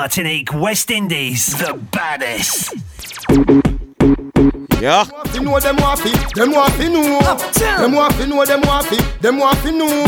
Martinique, West Indies, the baddest. Yeah. Them know them want fi, them want fi know. Them want fi know, them want fi, them want fi know.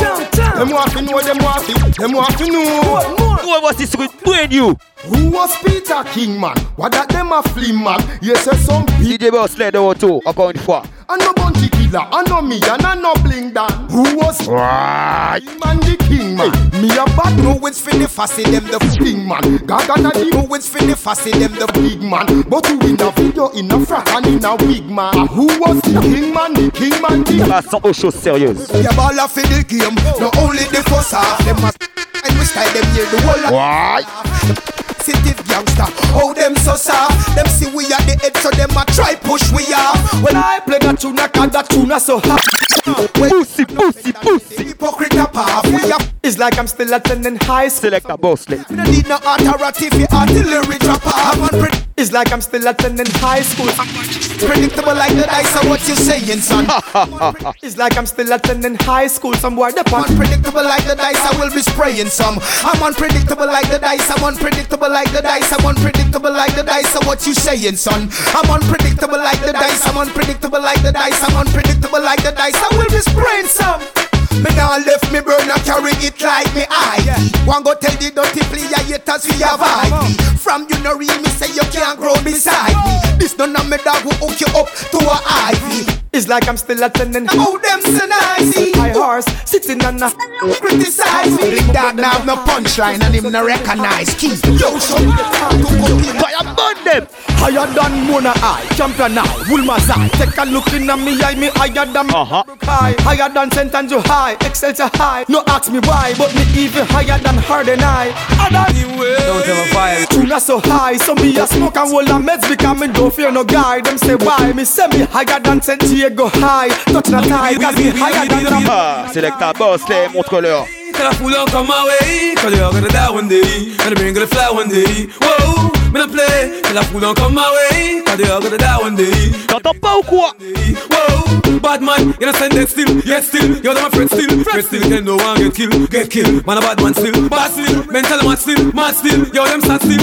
Them want fi know, them want fi, them want fi know. Who was this with brand you? Who was Peter King man? What that them a flim man? Yes, yes, some people. DJ Boss Led over two, encore une fois. I no bounty killer, I no me, and I no bling dan. Who was Right. man the king man? Me a bad no it's for the fussy them the king man. Gaga na the no it's for the fussy them the big man. But who in a video in a frock and in a wig man? Who was the king man? The king man the ah, Passons oh, aux choses sérieuses. Yeah, ball off in the game. Not only the half, them must and we style them here the whole lot. Right. Sensitive gangster, how them so soft? Them see we at the head, so them a try push we off. When I play that tune, I can that tune so hot. Pussy, pussy, pussy. Hypocrite apart, we are. It's like I'm still attending high school. Select a Boss Led. We don't need no authority for artillery drop off. It's like I'm still attending high school. Predictable like the dice, so what you saying, son? it's like I'm still attending high school. Some boy the Unpredictable like the dice, I will be spraying some. I'm unpredictable like the dice, I'm unpredictable like the dice, I'm unpredictable like the dice, so what you saying, son? I'm unpredictable like the dice, I'm unpredictable like the dice, I'm unpredictable like the dice, I will be spraying some. Me now left me burn burner carry it like me eye. One go tell the dirty player haters we avoid me. From you no real me say you can't grow beside me. This none of me dog who hook you up to a ivy. It's like I'm still attending. Oh them so nice. My horse sitting on a criticize me. Big dog now have no punchline and him no recognize. Keep yo show me the time to go in. Fire burn them. Higher than Mona I, champion I, Wilma's eye. Take a look in at me eye, me higher than Uh-huh. high. Higher than St. Andrew High, Excelsior high. No ask me why, but me even higher than her than I. Don't ever fire. Tuna so high, so me a smoke and roll and meds because me don't fear no guy. Them say why, me say me higher than St. Jago High. Touch not high, cause me higher than the Ah, Select a Boss Led, montre-leur. Tell a fool don't come my way Cause you're gonna die one day. And the brain gonna fly one day. Whoa, me not play. Tell a fool don't come my way Cause you're gonna die one day. T'entends pas ou quoi? Whoa, bad man, you know send that still, yes still, you're my friend still, friend still, can no one get killed, get killed, man a bad man still, bad still, mental man still, mad still, yo them sad still,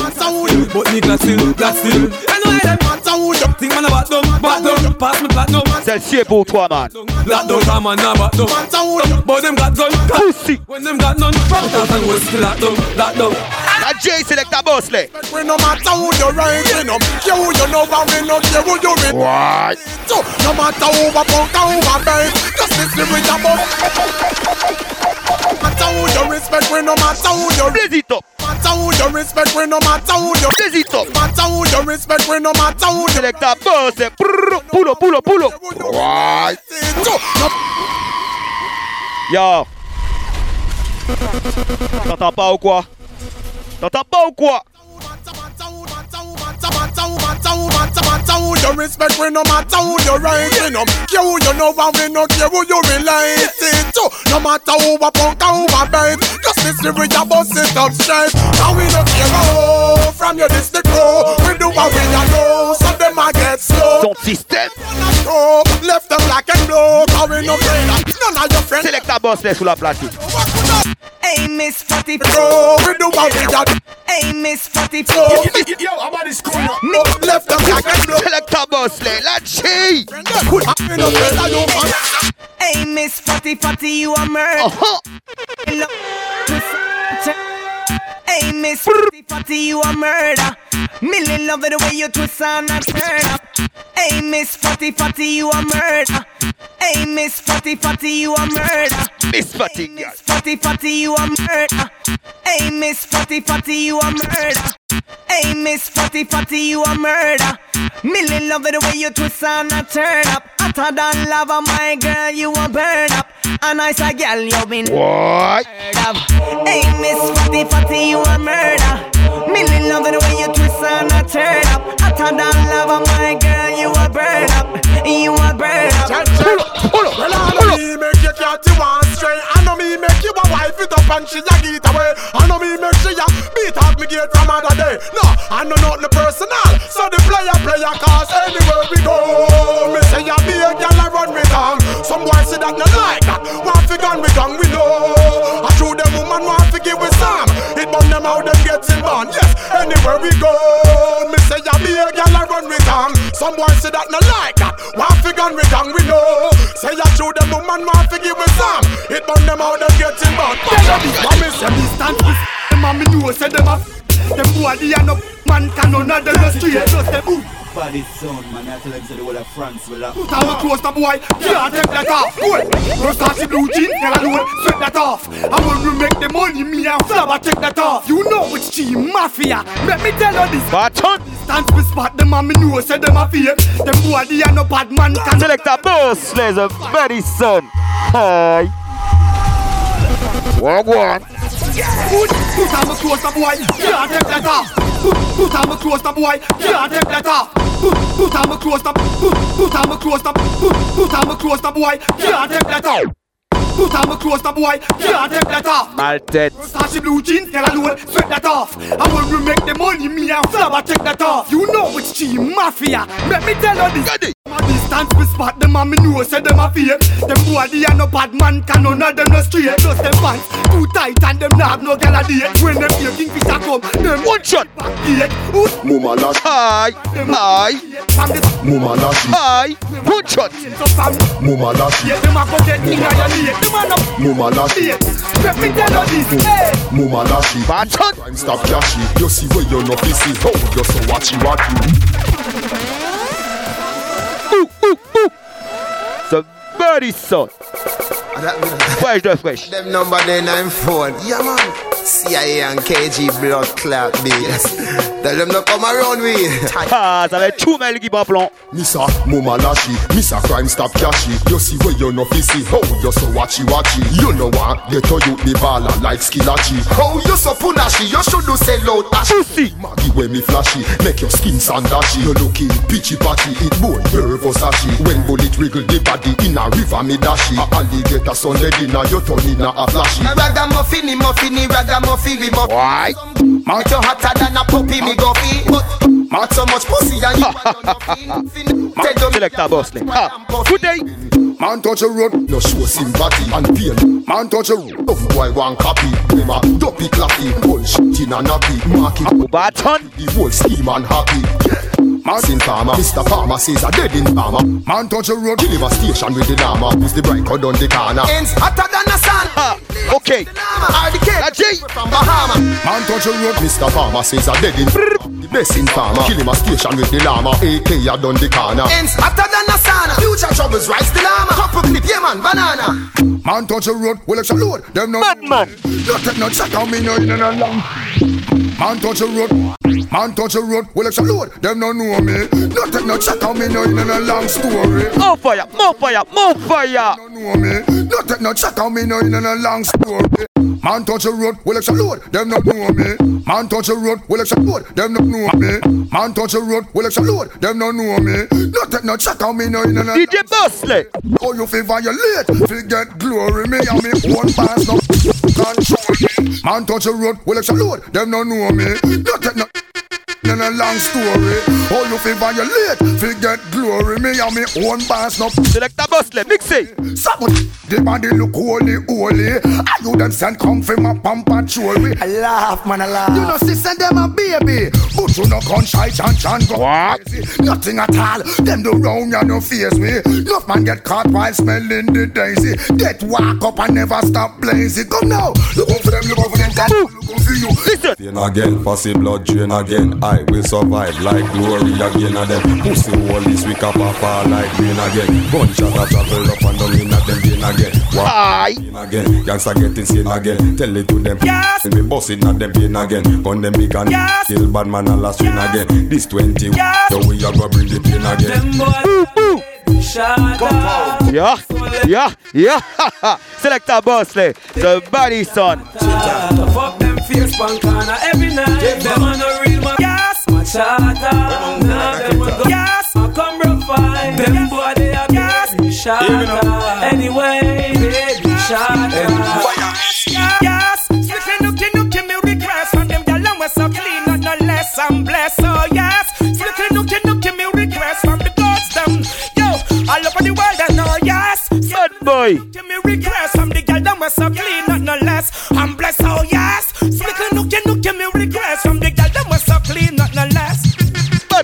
but me glad still, glad still, and why them man sound, think man a bad dumb, bad pass me platinum, Celle-ci est pour toi, man. black dumb, come man a bad dumb, but them got gun, Pussy. when them got none, thousand was still black dumb, black dumb. La J Select a Boss Led. We no matter who you right, we no care who you know, and we no care who you with. Right. So, no matter who a punk and who a bird, just listen with your bum. Matter who you respect, we no matter who you Blaze it up. Matter who you respect, we no matter who you it up. matter who you respect, we no matter who you Select a Boss Led. Eh. Brrr, Pull up, pull up, pull up. Right. Yo. T'entends pas ou quoi? T'entends pas ou quoi? You respect we no matter who you we no care who you know and we no care who you relate it to. No matter who a punk and who a bite Just listen with your bust it up straight And we no care who from your district crew We do what we a know So them a get slow. Son système. Show, Left them black and blue. Cause we no afraid of none of your friends. Select a Boss Led sous la platine. Hey, Miss Fatty Grow, We do what we a Hey, Miss Fatty know Yo, I'm about this cool Left them black and blue. Select a Boss Led. La J. We no afraid of you man Hey, Miss Fatty Fatty, you a murder. Uh-huh. Hey, Miss Fatty Fatty, you a murder. Millie love it the way you twist and a turn up. Hey, Miss Fatty Fatty, you a murder. Hey, Miss Fatty Fatty, you a murder. Miss Hey, Fatigue. Miss Fatty Fatty, you a murder. Hey, Miss Fatty Fatty, you a murder. Hey, Miss Fatty Fatty, you a murder. Millie love it the way you twist and a turn up. Hotter than lava, my girl, you a burn up. A nice a girl, you been What? love. Hey, Miss Fatty Fatty, you a murder. Millie love it the way you twist and a turn up. Hotter than lava, my girl, you a burn up. You a burn up. Pull up, pull up, Well, I pull know up. me make strength. I know me make you a wife it up and she a get away. I know me make sure a beat out me gate from other day. No, I know not the personal. So the player player cause anywhere we go. Me say you be a girl I run me down. Some boys say that no like that. Want fi gun me down we know. I show them woman want fi give with some. It burn them out them getting born. Yes, anywhere we go. Me say you be a girl I run me down. Some boys say that no like that. Want fi gun me down we know. Say you show them woman want fi give with some. It burn them out them getting bad. Mommy say me stand with them and me know say them a them boy they are no man can none of them no straight just them ooh. Body sound, man. I tell them say the whole of France will have. Put our close the boy, can't take that off. Good. Versace blue jeans, tell her do it, sweat that off. And when we make the money, me and Flabber take that off. You know which team, Mafia. Let me tell you this. Baton. Stand to spot them and me know say them a fake. Them boy they are no bad man can. Selector Boss Laser Very Son. Hi. Walk one. Good. Put our close the boy, can't take that off. Put, put our close the boy, can't take that off. Put, put our close the, put, put our close the, put, put our close the boy, can't take that off. Put our close the boy, can't take that off. Maltet. Versace blue jeans, her do sweat that off. And when we make the money, me and Flabber take that off. You know which team, Mafia. Let me tell you this. Ready. My distance we spot them and me know say them a fake Them they are no bad man can none of them no straight Just them pants too tight and them not have no gal a date When them hear Kingfisher come them One shot. back gate Who's Mama lash, Hi. Hi. mama lash, Hi. One shot. mama lash, Yeah them a go get in a your late Them a no mama lash, Let me tell you this hey mama lash. Baton. Crime stop cashy. You see where you're not busy. Oh, you're so watchy watchy. Ooh, ooh, ooh. The Very Son. Fresh, the fresh. Them number then I'm phone. Yeah man. CIA and KG blood clot beats. Tell them to come around with. Ah, ça va être tout mal qui plan. Missa, mama lashy, Missa crime stop cashy. You see where you're not busy. Oh, you're so watchy watchy. You know what? Get to you the baller like skillachi. Oh, you so punashi. You should do sell out ash. Pussy. Maggie when me flashy, make your skin sandashy. You looking pitchy patchy, it more nervous ashy. When bullet wriggle the body in a river me dashy. A alligator Sunday dinner, you turn in a flashy. Ragamuffin, muffin, ragamuffin, we muffin. Why? Mount you hotter than a puppy, me. But mount so much pussy and you are nothing. Tell them Selector Boss Lane. Ah, ha. Good day. Man touch a road, no show sympathy and pain. Man touch a road, tough boy one copy. Them a dopey clappy, bullshit in a nappy. Mark it, Baton. the whole scheme and happy. Man in farmer, Mr. Farmer says a dead in farmer. Man touch a road, kill him a station with the llama. Who's the cut on the corner? Ends hotter than the sun. Ha. Okay. The A G. from Bahama. Man touch a road, Mr. Farmer says a dead in The best in farmer, kill him a station with the llama. AK a done the corner. Ends hotter than the sun. Future troubles rise the llama. Couple clip, yeah man, banana. Man touch a road, well it's a load. Them no Madman. Don't take no check on me no in and a long. Man touch a road, man touch a road, well it's a load. Them no know me. Don't take no check on me no in and a long story. More fire. More fire. More fire. Don't know me. Don't take no check on me no in a long story. Man touch a road, well it's a load. Them no know me. Man touch a road, well it's a load. Them no know me. Man touch a road, well it's a load. Them no know me. Don't take no check on me no in a DJ Boss Lane. Oh, you feel violate, feel get glory. Me and me one pass no control me. Man touch a road, well it's a load. Them no know me. No take no. In a long story, oh you feel violate, feel get glory. Me and me one pass no. Selector Boss Lane. Mix it. Someone, the body look holy, holy. Are you them send come from my pump patrol? We I laugh, man, I laugh. you know, sister, them a baby. But you no gun shy, chan, chan, go What? crazy. Nothing at all. Them do round ya no face me. Enough man get caught while smelling the daisy. Get walk up and never stop blazing. Come now. Look out for them, look out for them. God, look out for you. Listen. Drain again, fussy blood drain again. I will survive like glory again and them. Pussy wall this week up and fall like rain again. Gunshot a travel up and down in a them vein again. Walk Hi. in again, gangsta get insane again. Tell it to them. Yes. And we bust it at them pain again. Gun them big and Yes. kill bad man and last win again. This 20, Yes. so we are gonna bring the pain again. Them boys, shut up. Yeah. Yeah. Yeah. Selector Boss eh. Lane. The Body Son. Fuck them face pan corner every night. Them on a real man. Yes, my charter. Now them a go. Yes, I come real. Them boy they a baby shatter. Anyway, baby shatter. Yes, strictly nookie nookie me request from them gyal and we so clean, not no less and blessed. Oh yes, strictly nookie nookie me request from the gods them. Yo, all over the world and oh yes, Bad boy. Give me request from the girl them we so clean, not no less. I'm blessed, oh yes.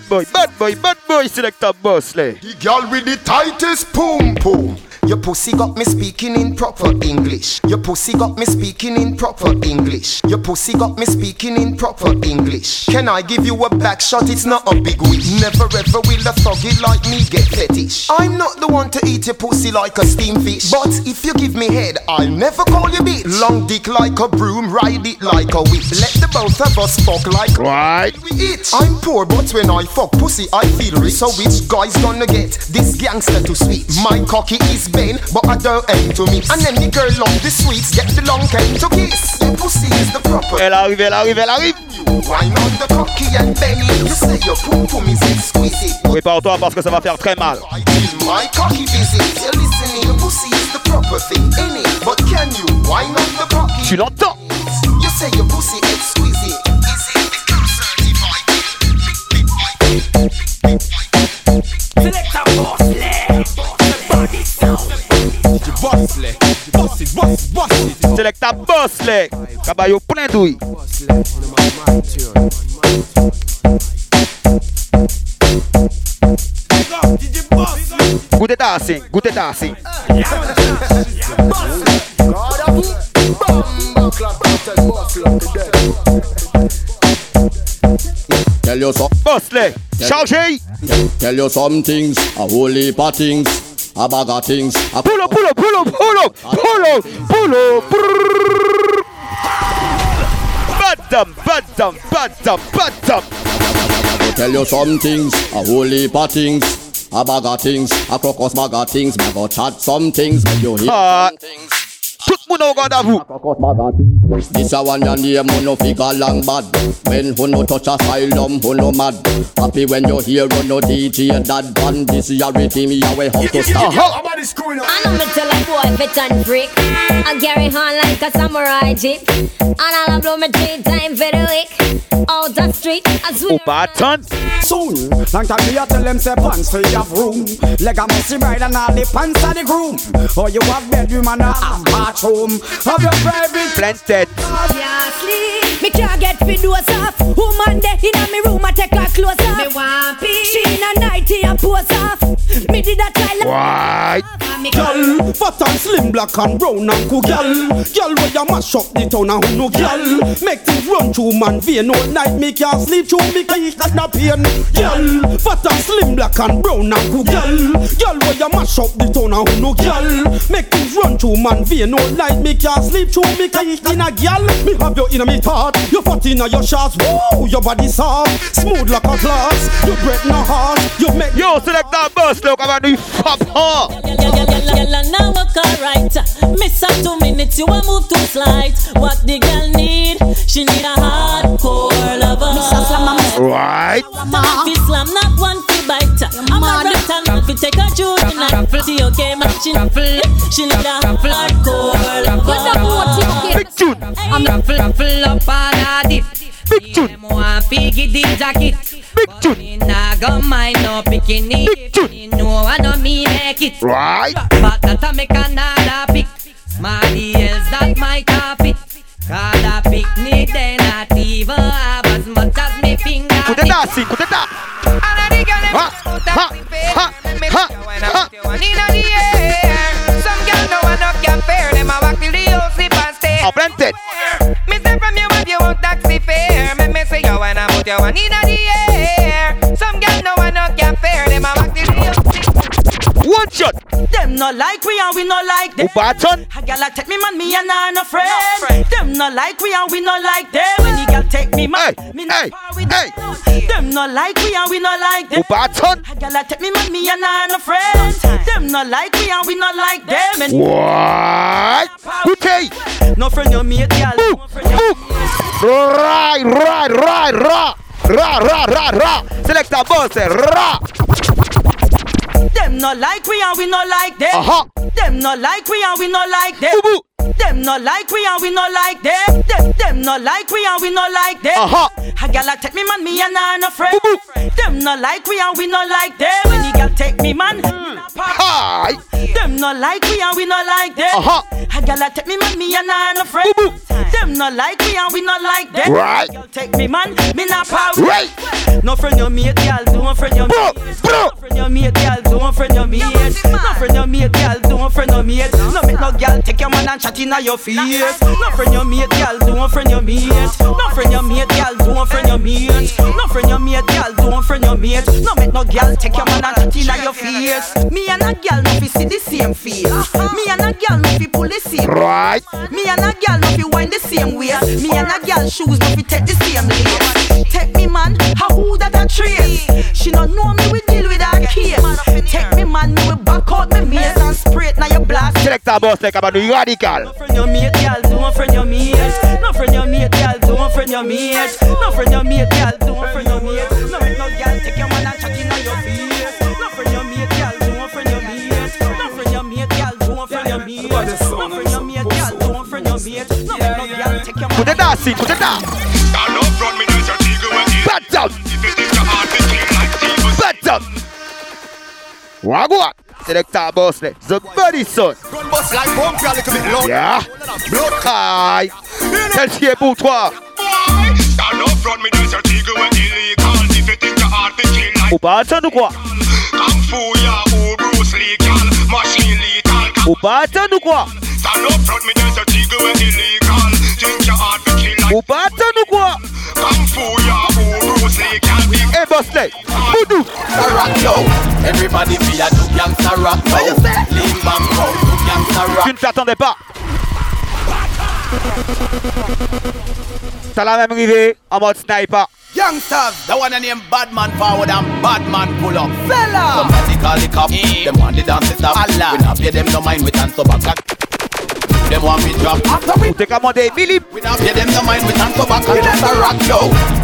Boy, bad boy, bad boy, selector Bosley. The girl with the tightest boom boom. Your pussy got me speaking in proper English. Your pussy got me speaking in proper English. Your pussy got me speaking in proper English. Can I give you a back shot? It's not a big wish. Never ever will a thuggy like me get fetish. I'm not the one to eat your pussy like a steam fish. But if you give me head, I'll never call you bitch. Long dick like a broom, ride it like a whip. Let the both of us fuck like right. we eat. I'm poor, but when I fuck pussy, I feel rich. So which guy's gonna get this gangster to sweet? My cocky is but I don't aim to miss. And then the girl love the sweets, get the long cane to kiss. Your pussy is the proper. Elle arrive, elle arrive, elle arrive. Why not the cocky and Benny? You say your pum pum is exquisite. Prépare-toi parce que ça va faire très mal. I feel my cocky visit. You're listening, your pussy is the proper thing, ain't it? But can you? Why not the cocky? Tu l'entends? You say your pussy exquisite. Is it because certified? Select a boss, boss, boss it. Selector Bosley. Caballo plein douille. Goûtez dancing, goûtez dancing. Tell you some, Bosley, chargez. tell you some things, a whole heap of things, a bag of things. A Pull up, pull up, pull up, pull up, pull up, pull up. Badam, badam, badam, badam. tell you some things, a whole heap of things, a bag of things, a crocus bag of things. Me go chat some things, make you hear Ah. some things. Tout le monde regarde à vous. Crocus bag of things. This a one your name, who no figure long bad. When who no touch asylum, who no mad. Happy when you hear who no DJ that band. This your rhythm, your way how to stop. I know me tell a boy fit and freak. I carry on like a samurai jeep. And I'll blow me three times for the week. Out the street, I Ou swear. pas attendre. Soon, long time me a tell them say pants for have room. Leg a messy bride and all the pants of the groom. Or you have bedroom and a have bathroom. Have your private Pleine tête. Obviously, me can't get fi doze off. Woman there inna me room, I take her clothes off. Me want peace. She in a nightie a pose off. Me did a try like White. Me Girl, fat and slim, black and brown and cool girl. Girl, where you mash up the town and who no girl. Make things run through man vein all night. Me can't sleep through me cause got no pain. Girl, fat and slim, black and brown and cool girl. Girl, where you mash up the town and who no girl. Make things run through man vein all night. Me can't sleep through me cause in a girl. Me have you in me thought. You fat in your shots. Whoa, your body soft, smooth like a glass. Your breath no hard. You make Yo, Selector Bosley, on va nous frappe. Girl, and now work alright. Miss her two minutes, you a move too slight. What the girl need? She need a hardcore lover. Right. Fi slam, not one fi bite. I'm a rat and not fi take her through the night. See, okay, man, she She need a hardcore lover. Big tune. I'm ruffle, ruffle up on a dip. Big tune. Them want fi get the jacket. Big tune. Me nah go mind no bikini. Big tune. Me know I know me make it. Right. But that I make another pick. Smarty else that my carpet. Cause a picnic they not even have as much as me finger. Écoutez dancing, écoutez dancing. Ha, ha, ha, ha, ha. En pleine tête. Me say from you you wanna put your One shot. Them no like we and we not like them. Attendre. A a take me man, me and her no friend. Them not like we and we not like them. When the girl take me man, Hey, me no hey, hey. them. Them no like we and we no like them. Ou. A a take me man, me and her no friend. Them no like we and we no like them. And Right. Écoutez. no friend you mate, No friend you boum. Right, right, right, ra. Ra, ra, ra, ra. Selector Bosley, eh, ra. Them no like we and we no like them. Aha. Them no like we and we no like them. Boo, boo. Them no like we and we no like them. Them, them no like we and we no like them. Aha. A a take me man, me and her no friend. Boo, Them no like we and we no like them. When the girl take me man, Hmm. me no par- Hi. them no like we and we no like them. Aha. A girl a take me man, me and her no friend. Boo, Them no like we and we no like them. Right. Girl take me man, me not power. Right. No friend you mate, girl do don't friend your mate. Don't friend your mate, girl, don't friend your mate. No friend your mate, girl, don't friend your mate. No make no girl take your man and chat inna your face. No friend your mate, girl, don't friend your mate. No friend your mate, girl, don't friend your mate. No friend your mate, girl, don't friend your mate. No make no girl take your man and chat inna your face. Me and a girl no fi see the same face. Me and a girl no fi pull the same. Right. Me and a girl no fi wind the same way. Me and a girl shoes no fi take the same lane. Take me man, how who that a trace? She no know me we deal with her case. Take me man, me we back out me mace and spray it now you blast. Selecta boss like about the radical. No Friend your mate, girl, don't friend your mate. No friend your mate, girl, don't friend your mate. No friend your mate, girl, don't friend your mate. Don't friend your mate. No make no girl take your man. Put it down, see, put it down. Back down. Back down. Wagwan. Selecta boss the body son. Gun bust like pump, you a little bit low. Yeah. Blood high. Tell Thierry Boutoir. Stand up front, me dance your tigger when illegal. If you think your heart be kill like Ou pas attendre ou quoi Kung Fu, ya, ou Bruce Lee, gal. Machine lethal. Ou pas attendre ou quoi Stand up front, me dance your tigger when illegal. Think your heart be kill like Ou pas attendre ou quoi Kung Fu, ya, ou Bruce Lee, gal. Hey boss like. Voodoo. rock yo. Everybody feel a do gangsta rock yo. Lean back roll, do gangsta rock. Tu ne t'attendais pas. T'as la même rivée en mode sniper. Youngsters, the one named Badman forward and Badman pull up. Fella! Somebody call the cop. Mm. Them want the dance to stop. Allah. We not pay them no mind with hands so back. Them want me drop. After we take a Monday, Billy. We not pay them no mind with hands so back. And just a rock yo.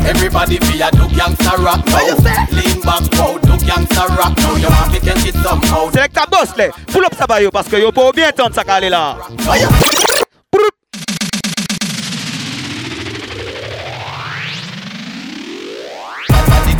Everybody be a do gangsta rock yo. Lean back, wow, do gangsta rock yo. You want me catch it somehow. Selecta boss là. Pull up ça va yo parce que yo pas bien entendre ça calé là.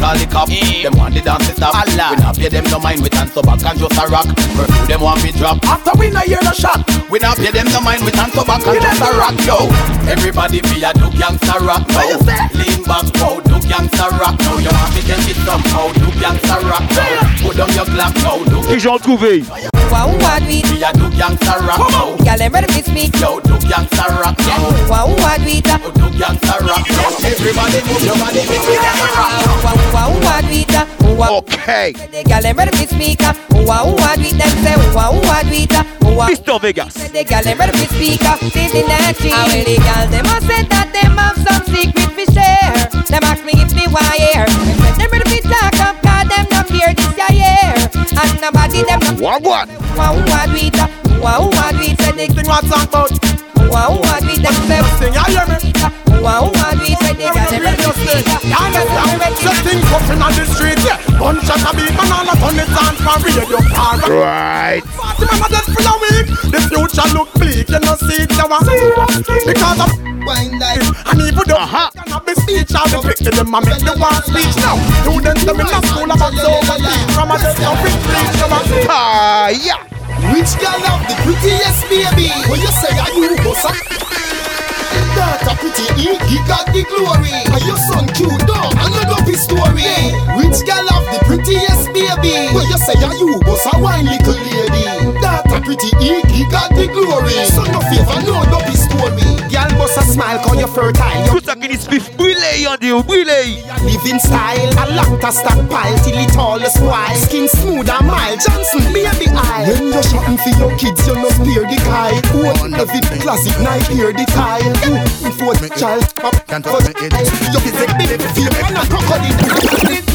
Call the cop. Eh. Them want the dance to stop. Allah. We not pay them no mind with hands so back and just a rock. Curfew them want me drop. After we not hear no shot. We not pay them no mind with hands so back and just a rock yo. Everybody feel a do gangsta rock yo. Lean back, wow, do gangsta rock yo. You want me catch it somehow, do gangsta rock yo. Put down your glass yo, do. Qui j'en trouvé Wow, what we We a do gangsta rock yo. Girl, them ready to speak. Yo, do gangsta rock yo. Wow, what we da. Do gangsta rock yo. Everybody move your body, make it rock. Wow, wow, what we da. Wow. Okay. The girl, them ready to speak. Wow, what we them say. Wow, what we da. Wow. Mr. Vegas. The girl, them ready to speak. This in the tree. And the girl, them a say that them have some secret to share. Them ask me if me why here. Them ready to talk up, 'cause them not fear this year. And nobody them not. Wagwan. Wow, what we da. Wow, what we say. The Thing what talk about. Wow, what we them say. Thing you hear me? Wow, what we say. The girl, them ready to speak. You understand? The thing pushing on the street, yeah. Bunch of a big banana on it and for radio car. Right. Party mama just for a week. The future look bleak, you know see it now. Because of wine life. And even though uh-huh. cannot be speech, I'll be quick them and make the one speech now. Students them in the school about so much from a just a quick speech. Ah, yeah. Which girl have the prettiest baby? When you say are you bossa? That a pretty he got the glory. Are your son cute dog? Another story. Which girl have the prettiest baby? When you say are you bossa wine little lady? That a pretty he got the glory. Smile cause you're fertile. Tout ça qui dit spiff brûlé on dit oh, brûlé. Living style, a lot of stockpile till it all is spoil. Skin smooth and mild, Johnson baby eye. When you're shopping for your kids, you no spare the kite. One of it classic night here the tile. Before the child pop can't touch it. You is a big feel and a crocodile. It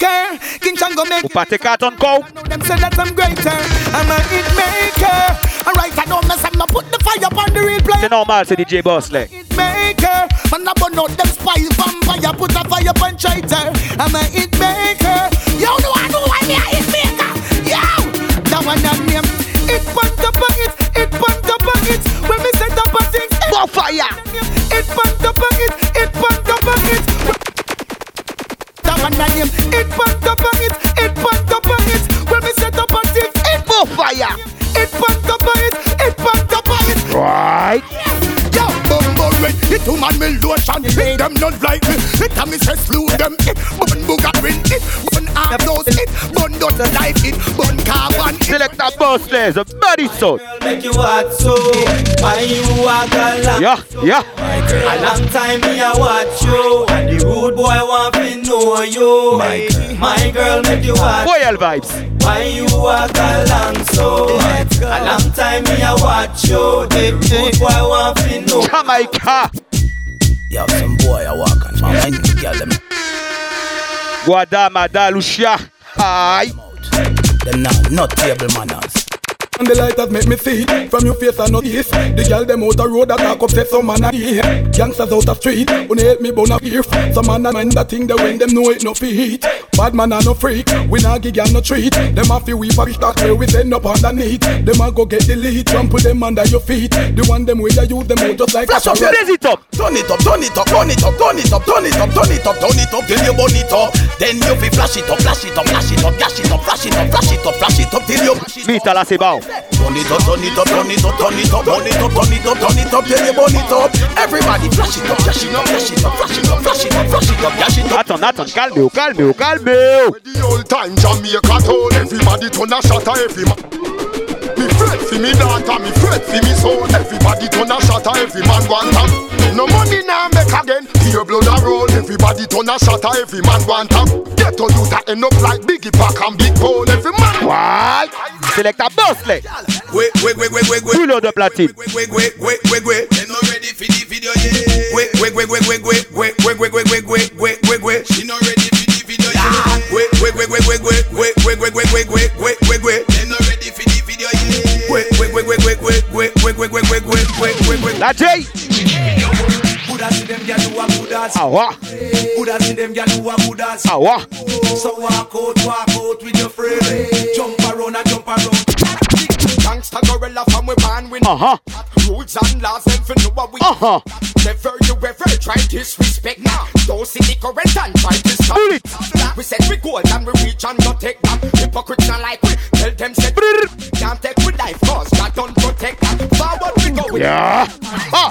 maker, King Chango make Ou pas tes cartons go. them say that I'm greater. I'm a hit maker. Alright, I don't mess up, no put the fire upon the real player. C'est normal, c'est DJ Boss là. maker. Man, I burn out them spy vampire, put a fire upon traitor. I'm a hit maker. You know I know why me a hit maker. Yo, that one that name. It punt up a it, it punt up it. When me set up a thing, more fire. It punt up a it, it punt up it. One name. It punt up a it, it punt up a it. When me set up a thing, it more fire. It punt up a it, it punt up a it. Right. Bumble red, it too man me lotion, it them not like me. It a me say slew them, it bun boogarin, it bun The the life it bun car one. Select that boss players, a body soul. Make you hot so Why you walk along Yeah, yeah. A long time me a watch you. And the rude boy want to know you. My girl. Make you hot. Royal vibes. Why you walk along so A long time me a watch you. The rude boy want to know. Jamaica. Yo, some boy I walk on my mind, girl them. Guadamada Lucia. Aye. Them now not table manners. And the light has make me see From your face I know this The girl them out the road that talk up say some man a here Gangsters out the street Wanna help me bun a beef Some man a mind that thing they when them know it no feet Bad man a no freak We not gig and no treat Them a fi we for that where we send up underneath Them a go get the lead Trample them under your feet The one them way you use them out just like Flash a up, raise it up. Turn it up, turn it up, turn it up, turn it up, turn it up, turn it up, turn it up till you burn it up. Then you fi flash it up, flash it up, flash it up, flash it up, flash it up, flash it up, flash it up till you mash it up. Vita la c'est bon. Turn it up, turn it up, turn it up, turn it up, turn it up, turn it up, turn it up till you burn it up. Everybody flash it up, flash it up, flash it up, flash it up, flash it up, flash it up, flash it up. Attends, attends, calmez-vous, calmez-vous, calmez-vous. The old time Jamaica told everybody turn a shot at every man. Me fret for me daughter, me fret for me soul. Everybody turn a shot at every man want am. No money now make again. Pure blood a roll. Everybody turn a shot at every man want am. Get to you that end up like Biggie Pack and Big Paul. Every man What? Select a boss play. Wait, wait, wait, wait, wait, wait. Pull out the platine. Wait, wait, wait, wait, wait, wait. They not ready for the video yet. Wait, wait, wait, wait, wait, wait, wait, wait, wait, wait, wait, wait, wait, wait, wait. She not ready for the video yet. Wait, wait, wait, wait, wait, wait, wait, wait, wait, wait, wait, wait, wait, quick, quick, quick, quick, quick, quick. La J. So walk out, walk out with your friend. Jump around and jump around. Gangsta gorilla from we born with. Uh huh. Rules and laws and for know what we. Uh huh. Never you ever try disrespect now. Don't see the current and try to stop it. We said we go and we reach uh-huh. and not take uh-huh. back. Hypocrites not like we tell them said. Can't take with life cause God don't protect that. Yeah. Ah.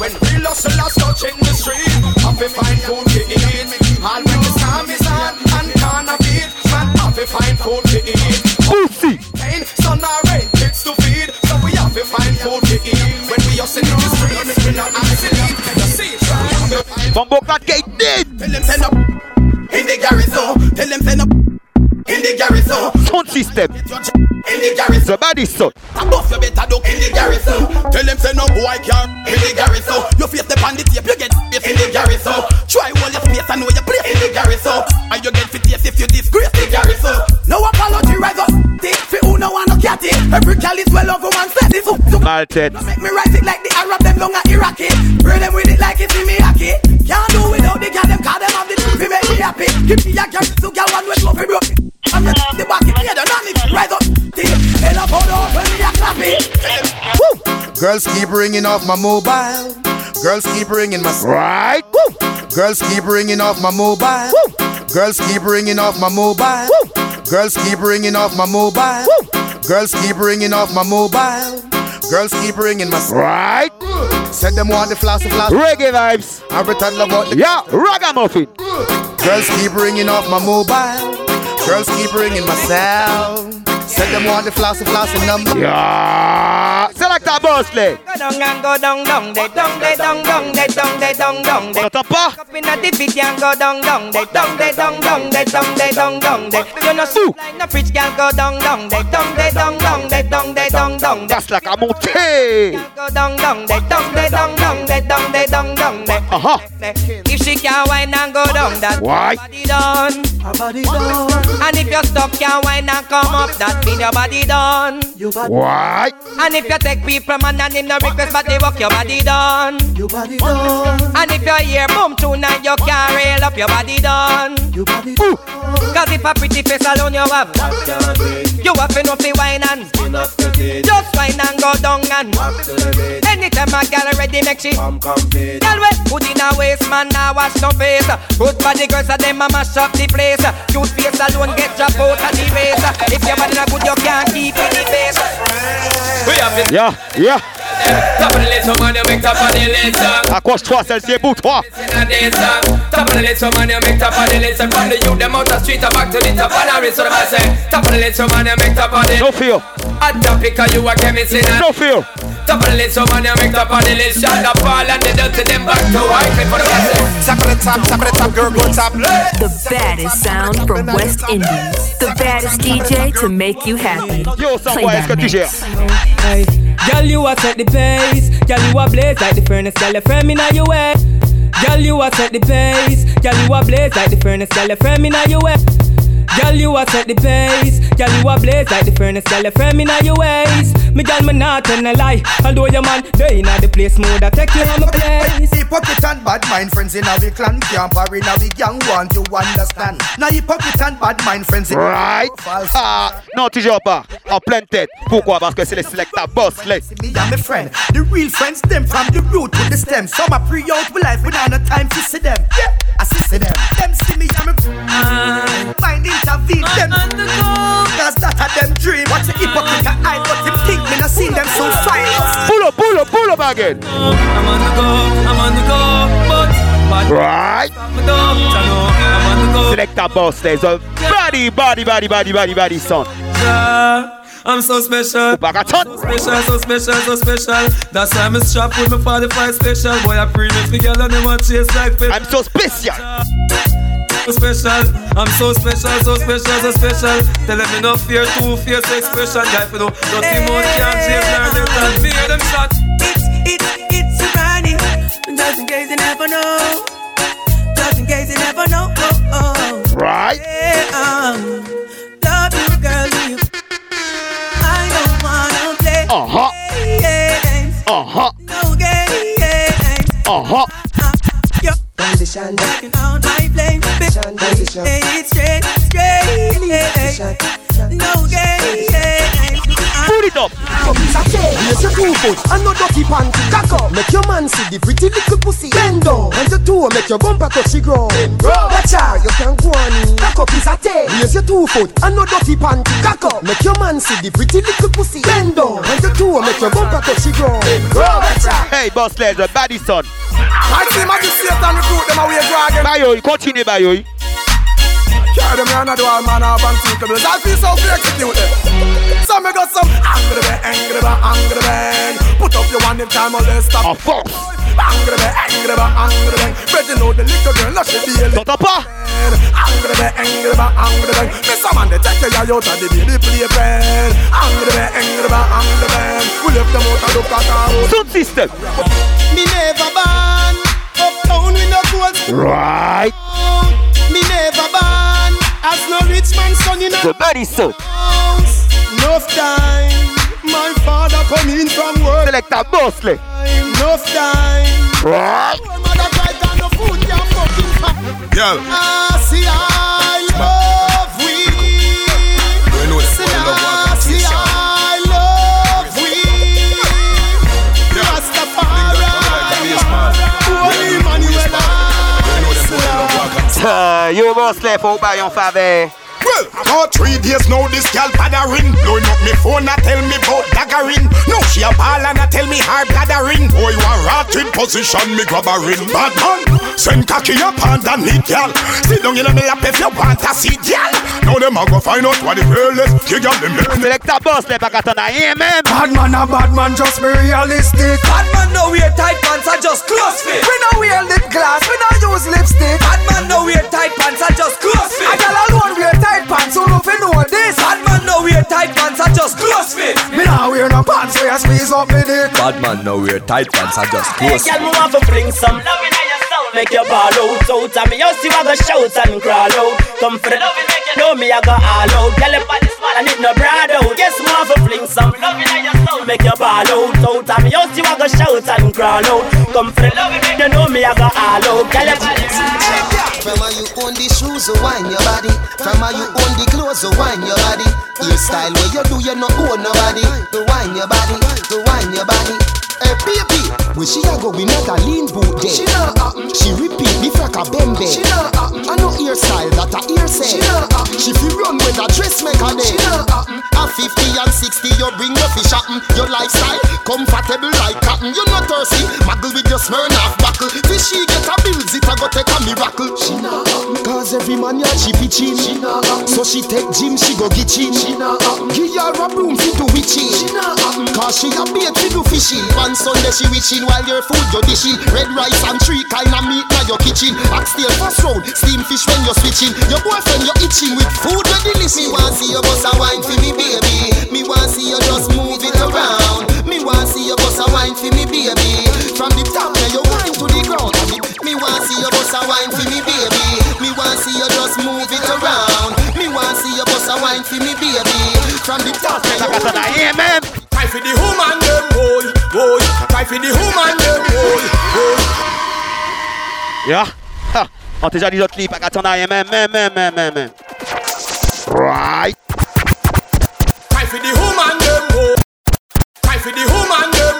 When real hustlers touching the street, have to find food to eat. All when the storm is on and can't have it, man have to find food to eat. Pussy. Pain, sun or rain, kids to feed, so we have to find food to eat. When we hustle in the streets, we not accident. You see, try to find Bumbo Cat Gate dead. Tell them send up in the garrison. Tell them send up in the garrison. Sound system. In the garrison. The body son. Above you better duck in the garrison. Tell them say no boy can in the garrison. You face the bandit tape, you get in the garrison. Try hold your space and know your place in the garrison. And you get fit if you disgrace the garrison. No apology, rise up. Take who no one no cat it. Every gal is well over one set. This to Malted. Make me rise it like the Arab, them long a Iraqi. Spray them with it like it's in me hacky. Can't do without the gal, them call them have the truth, make me happy. Give me a so gal one way, so fi Girls keep ringing off my mobile. Girls keep ringing my right. Girls keep ringing off my mobile. Girls keep ringing off my mobile. Girls keep ringing off my mobile. Girls keep ringing off my mobile. Girls keep ringing my right. Said them want the flossy floss. Reggae vibes. I love about the yeah ragamuffin. Girls keep ringing off my mobile. Girls keep ringing my cell. Said them want the flossy flossy number. Yeah. Select a boss play. Go down and go down, down, they down, they down, down, they down, they down, down, they. T'entends pas? Up in the fit and go down, down, they down, they down, down, they down, they down, down, they. You know, so like the fridge can go down, down, they down, they down, down, they down, they down, down, they. That's like a monté. Go down, down, they down, they down, down, they down, they down, down, they. Uh-huh. If she can wine and go down, that Why? body done. Her body done And if you stop, can wine and come up, that mean your body done. Your body Why? And if you take people man and in no request, but they walk your body done. Your body done And if you hear boom tune and you can't rail up your body done. Your body done Cause if a pretty face alone you have, you have enough to wine and just wine and go down and anytime a girl ready make she Come comfy Girl we put in a waist man now wash no face. Good body girls and them a mash up the place. Cute face alone get drop out of the race If your body not good you can't keep in the face We have it Yeah, yeah. Top of the list, man, you make top of the list. Accroche-toi, celle-ci est pour toi. Top of the list, man, you make top of the list. From the youth, them out the street, back to the top of the list. So I say, top of the list, man, you make top of the No fear. Hot topic, you a chemist in No fear. Top of the list, man, you make top of the list. Shot the fall and the them back to white. For the best. Top of the top, top of the top, girl, go top. The baddest sound from West Indies. The baddest DJ to make you happy. Yo, Play that mix. Hey, girl, you a set the pace. Girl, you a blaze like the furnace. Girl, your friend in your way. Girl, you a set the pace. Girl, you a blaze like the furnace. Girl, your friend in your way. Girl, you a set the pace. Girl, you a blaze like the furnace. Girl, your friend in your ways. Me girl, me not tell a lie. Although your man, they in the place mode. I take you on my place. Hypocrite and bad mind friends in our clan Camper in our gang want to understand Now hypocrite and bad mind friends in Right. Ah, non, toujours pas. En pleine tête. Pourquoi? Parce que c'est les selecta boss, les. Me and my friend, the real friends, them from the root to the stem. Some are pre out with life without no time to see them. Yeah, I see see them. Them see me and me mind intervene them. Cause that a them dream. Watch the hypocrite eye, but him think me not seen them so fine. Pull up, pull up, pull up again. I'm on the go, I'm on the go, but but Right. I'm on the go. Selecta boss, there's a body, body, body, body, body, body, son. I'm so special. So special, so special, so special. That's why I'm strapped with my 45 special. Boy, I premium me girl and they want chase like fish. I'm so special. So special. I'm so special, so special, so special. Tell them me no fear, two fierce expression. Guy for no dirty mouth can't chase her. They can't fear them shot. It's, it's, it's a running. Just in case you never know. Just in case you never know. Oh, oh. Right. Yeah, um, love you, girl. You. I don't wanna play Uh-huh. games. Uh-huh. No games. Uh-huh. Yo, Condition. Taking out my flame, Condition. Hey, it's straight, straight. No games. Put it up. Raise your two foot and no dirty panty Cock up, make your man see the pretty little pussy Bend down, and your toe make your bumper touch the ground Watch out, you can go on in Cock up is a tail Raise your two foot and no dirty panty Cock up, make your man see the pretty little pussy Bend down, and your toe make your bumper touch the ground out Hey, boss, there's a body, son. I see magistrate and recruit them away dragon. Bayo, continue, Bayo. Carry them round the door, man, up and thinkable. I feel so free execute them. So me got some angry bang, angry bang, angry bang. Put up your one if time or less stop. Oh, a fox. Angry bang, angry bang, angry bang. Better know the little girl, not she feel it. T'entends pas? Angry bang, angry bang, angry bang. Miss a man, they take your out of the baby playpen. Angry bang, angry bang, angry bang. We left them out and look at our house. Sound system. Me never born uptown with no gold Right. Me never born as no rich man son in a The body, son. house. Enough time, my father come in from work. Selecta boss, les. Enough time. Right. Mother cry down no food can't fucking pack. Girl. Ah, see I love we. You know See I, see I love we. Rastafari. Holy Emmanuel. You boss, left out by your father. Well, about three days now this gal pattering Blowing up me phone and tell me about daggering No, she a ball and a tell me her blathering Boy, you a rat in position, me grab her in Bad man, send cocky up underneath gal Sit down in me lap if you want to see gal Now them a go find out what the real is You got them Selecta boss, les, pas qu'à t'en aller, man. Bad man, a bad man, just be realistic. Bad man no wear tight pants, I just close fit. We no wear lip gloss, we no use lipstick. Bad man no wear tight pants, I just close fit. A girl alone wear tight pants, so no fi know this. Bad man no wear tight pants, I just close fit. Me nah wear no pants, where I squeeze up me dick. Bad man now wear tight pants I just Hey, close. girl, me want to fling some loving in make your ball out, out. And me just see what go shout and crawl out. Come for the loving, make you know me, I go all out. Girl, your body small and it no broad out. Yes, me want to fling some loving in your soul, make your ball out, out. And me just see what go shout and crawl out. Come for the loving, make you know me, I go all out. Girl, your body From how you own the shoes, so wine your body. From how you own the clothes, so wine your body. Your style, where you do, you no own nobody. To wine your body, to wine your body. Hey, baby, Where she a go in a lean boot day. She not happen. She repeat the frack a bembe. She not happen. I know ear style that a ear say. She not happen. She fi run with a dressmaker day. She not happen. A 50 and 60 you bring your fish happen. Your lifestyle comfortable like cotton. You not thirsty. Muggle with your Smirnoff buckle. she get a bills it a go take a miracle. She not happen. Cause every man ya she pitching. She not happen. So she take gym she go gitchin. She not happen. Give her a broom fi to witching. She not happen. Cause she a bait fi do fishing. One Sunday she witching while your food you dishing. Red rice and three kind of meat na your kitchen. Oxtail first round, steam fish when you're switching. Your boyfriend you're itching with food when delicious. Me want see your boss a wine for me baby. Me want see you just move it around. Me want see your boss a wine for me baby. From the top now you wine to the ground. Me, want see your boss a wine for me baby. Me want see you just move it around. Me want see your boss a wine for me baby. From the top now you wine. Amen. Cry for the woman them boy, boy. Cry for the woman them boy, boy. Yeah. Ha. On déjà dit d'autres clips, à aïe, même, même, même, même, même. Right. Cry for the woman them boy. Cry for the woman them.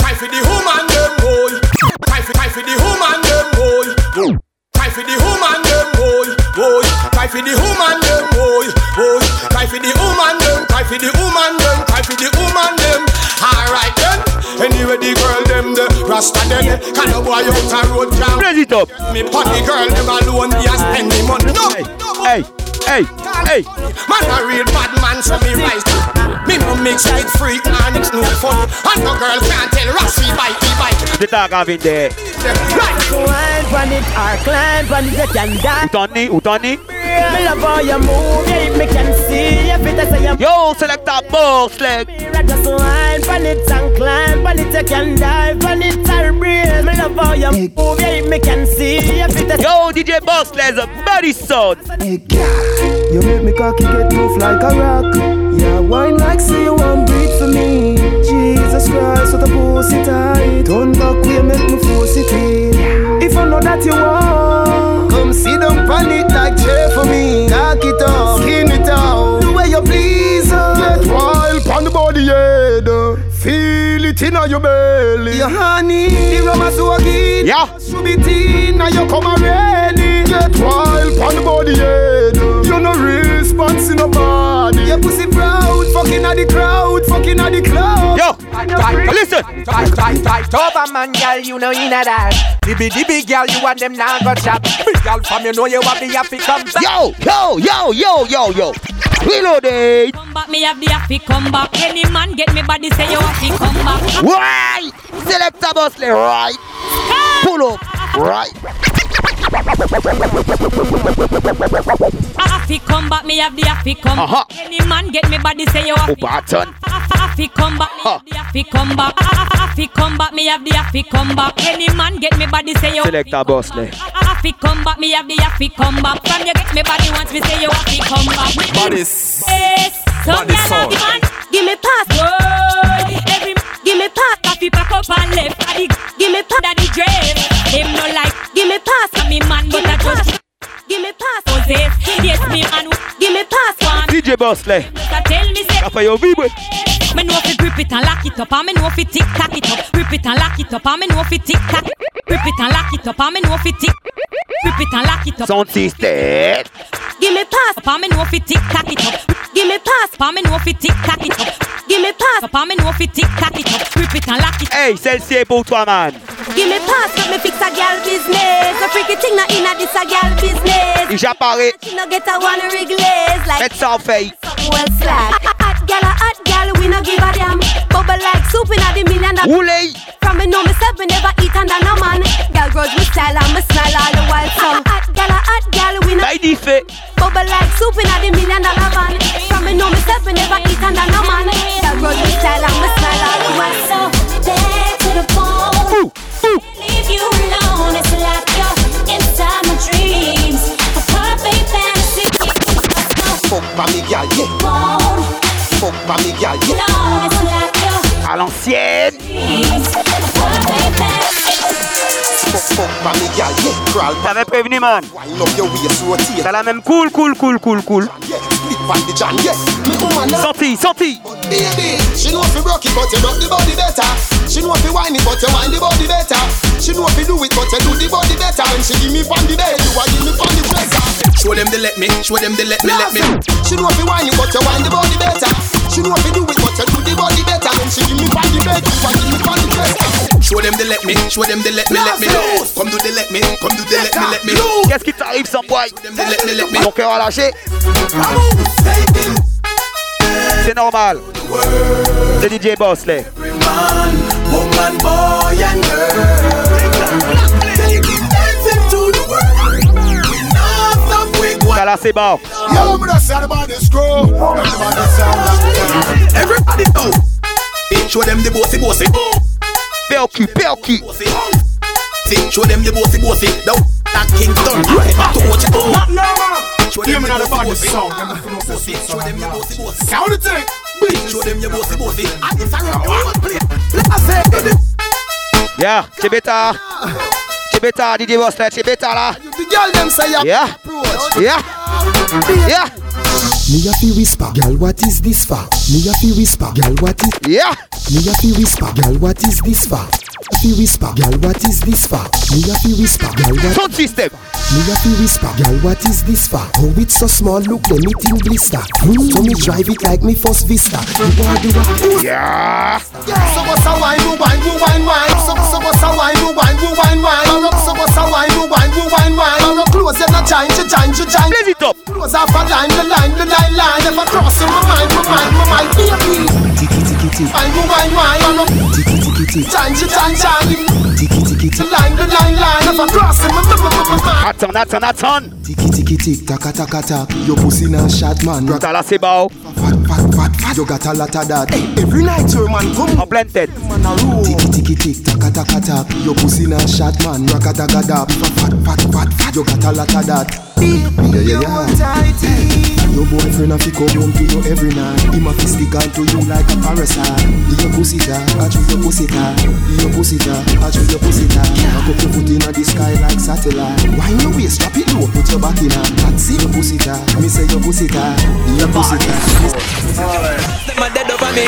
Cry for the woman them boy. Cry for, cry for the woman them boy. Cry for the woman them boy, boy. Cry for the woman them boy, boy. Cry for the woman them. Cry for the woman them. Cry for the woman them. Alright then. Anyway the girl them the Rasta them. Can a boy out a road jam. Raise it up. Me party girl them alone. They a spend me money. No. Hey, hey, hey. Man a real bad man, so me rise to Me no mix with freak and it's no fun And no girl can't tell Rossi bite, he bite The dog having there. Right Climb on it or climb on it, you can die. Utani, Utani. Me love how you move, yeah, me can see if it is you. Yo, select that boss leg. I just climb on it and climb on it, you can dive on it or breathe. Me love how you move, yeah, me can see if it is Yo, DJ Boss Leg's a body son. Hey, girl, you make me cocky get move like a rock. Yeah, wine like say you want breathe for me. Jesus Christ, what a pussy tight. Turn back, we make me force it in. If I know that you want, come sit down on it the body head. uh. Feel it in your belly. Your honey, the rum so again. Yeah. Should be teen, now you come already. Get wild on the body head. You no response in nobody. Your pussy proud, fucking at the crowd, fucking at the club. Yo, listen. Tight, tight, tight over man, girl, you know in a that. Dibby, dibby, girl, you want them now go chop. Big girl from you know you have the happy come back. Yo, yo, yo, yo, yo, yo. Reloaded. Come back, me have the happy come back. Any man get me body say you happy come back. Right. Select a boss leg. Right. Pull up. Right. Happy come back, me have the happy come Uh-huh. back. Any man get me body say you happy. button. Happy come back, me have the happy come back. Happy come back, me have the happy come back. Any man get me body say you. Select a boss leg. Happy come back, me have the happy come back. From you get me body once me say you happy come back. Bodies. Yes, some Body gyal sound. have the man. Give me pass, boy. Every give me pass. Happy pack up and left. Daddy, give me pass. Daddy drive. Him no like. Give me pass. I'm me man, but I just. Give me pass. Possess. Yes, me man. Give me pass. DJ boss leg. So tell me say. Capa yo vibre. Me know fi grip it and lock it up, and me know fi tick tack it up. Grip it and lock it up, and me know fi tick tack. Grip it and lock it up, and me know fi tick. Grip it and lock it up. Sound system. Give me pass, up, and me know fi tick tack it up. Give me pass, up, and me know fi tick tack it up. Give me pass, up, and me know fi tick tack it up. Grip it and lock it. Hey, celle-ci pour man. Give me pass, let me fix a girl business. A freaky thing na inna this a girl business. Il j'apparais. She no get a one reglaze like. Faites ça en fait. Well slack. Hot gal, a hot gal, we no give a damn. Bubble like soup inna the million dollar. Roulez. From me know myself, me never eat under no man. Gal grudge me style and me smile all the while. So hot gal, a hot gal, we no. Bail fait. Bubble like soup inna the million dollar van. From me know myself, me never eat under no man. Gal grudge me style and me smile all the while. So back to the bone. Leave you alone. It's like you're inside my dreams. A perfect fantasy. Fuck pa me gal, yeah. Fuck pa me gal, yeah. No, it's like you're À l'ancienne. Dreams. A perfect fantasy. fuck from me, girl, yeah, crawl. T'avais prévenu, man. Wind up your waist, rotate. T'as la même cool, cool, cool, cool, cool. Yeah, flip on the jam, yeah. Me woman, now. Sorti, sorti. Baby, she know if you broke it, but you broke the body better. She know if you whine it, but you whine the body better. She know if you do it, but you do the body better. When she give me from the bed, you a give me from the dresser. Show them the let me, show them the let me, let me. She know if you whine it, but you whine the body better. She know if you do it, but you do the body better. When she give me from the bed, you give me from the dresser. Show them the let me, show them the let me, let me. Come do the let me, come do the let me, let me. Qu'est-ce qui t'arrive, sans boy Let me, let me. Ton cœur a lâché C'est normal. C'est DJ Bosley. Woman, boy, and girl. We go. T'as là, c'est bas. Yo, me say the body screw. Everybody sound like Everybody know. Show them the bossy bossy. Perky, perky. See, show them the bossy bossy. Now, that Kingston. To what you do. Not normal. Show them the now the body bossy bossy. Show them the bossy bossy. Sound the thing. Show them your bossy bossy. And it's a round one play. Yeah, Chibeta. Chibeta, DJ Bosley, Chibeta là. The girl them say Yeah. Yeah. Yeah. Me a fi whisper, girl, what is this for? Me a fi whisper, girl, what is? Yeah. Me a fi whisper, girl, what is this for? A fi whisper, girl, what is this for? Me a fi whisper, girl, what? Sound system. Me a fi whisper, girl, what is this for? Oh, it's so small, look, let me think blister. Mm, so me drive it like me first vista. You want do what? Yeah. So what's a wine, who wine, who wine, wine. So so what's a wine, who wine, who wine, wine. So what's a wine, who wine, who wine, wine. Close and a giant, a giant, a giant. Blaze it up. Close off a line, the line, the line, line. Never cross in my mind, my mind, my mind. Baby, Tiki tiki tiki, wine, wine, wine. tiki tiki tiki, Giant, a giant, giant. tiki tiki The tiki, line, the line, line. Never cross in my my my my mind. Attends, attends, attends. tiki tiki tiki, taka taka tak. Your pussy na shot man, rock T'as là, c'est bas. fat fat fat fat. You got a lot of that. Every night your man come En pleine tête. man a roll. Tiki tiki tiki, taka taka tak. Your pussy na shot man, rock a daga da. Fat fat fat fat. You got a lot of that. Yeah yeah yeah. Your boyfriend a fi come home to you every night. Him a fi stick on to you like a parasite. Your pussy da, I chew your pussy da. Your pussy da, I chew your pussy da. Up up your foot inna the sky like satellite. Wind your waist, drop it low, put your back in her. That's it. Your pussy da, me say your pussy da. Your pussy da. Them a dead over me.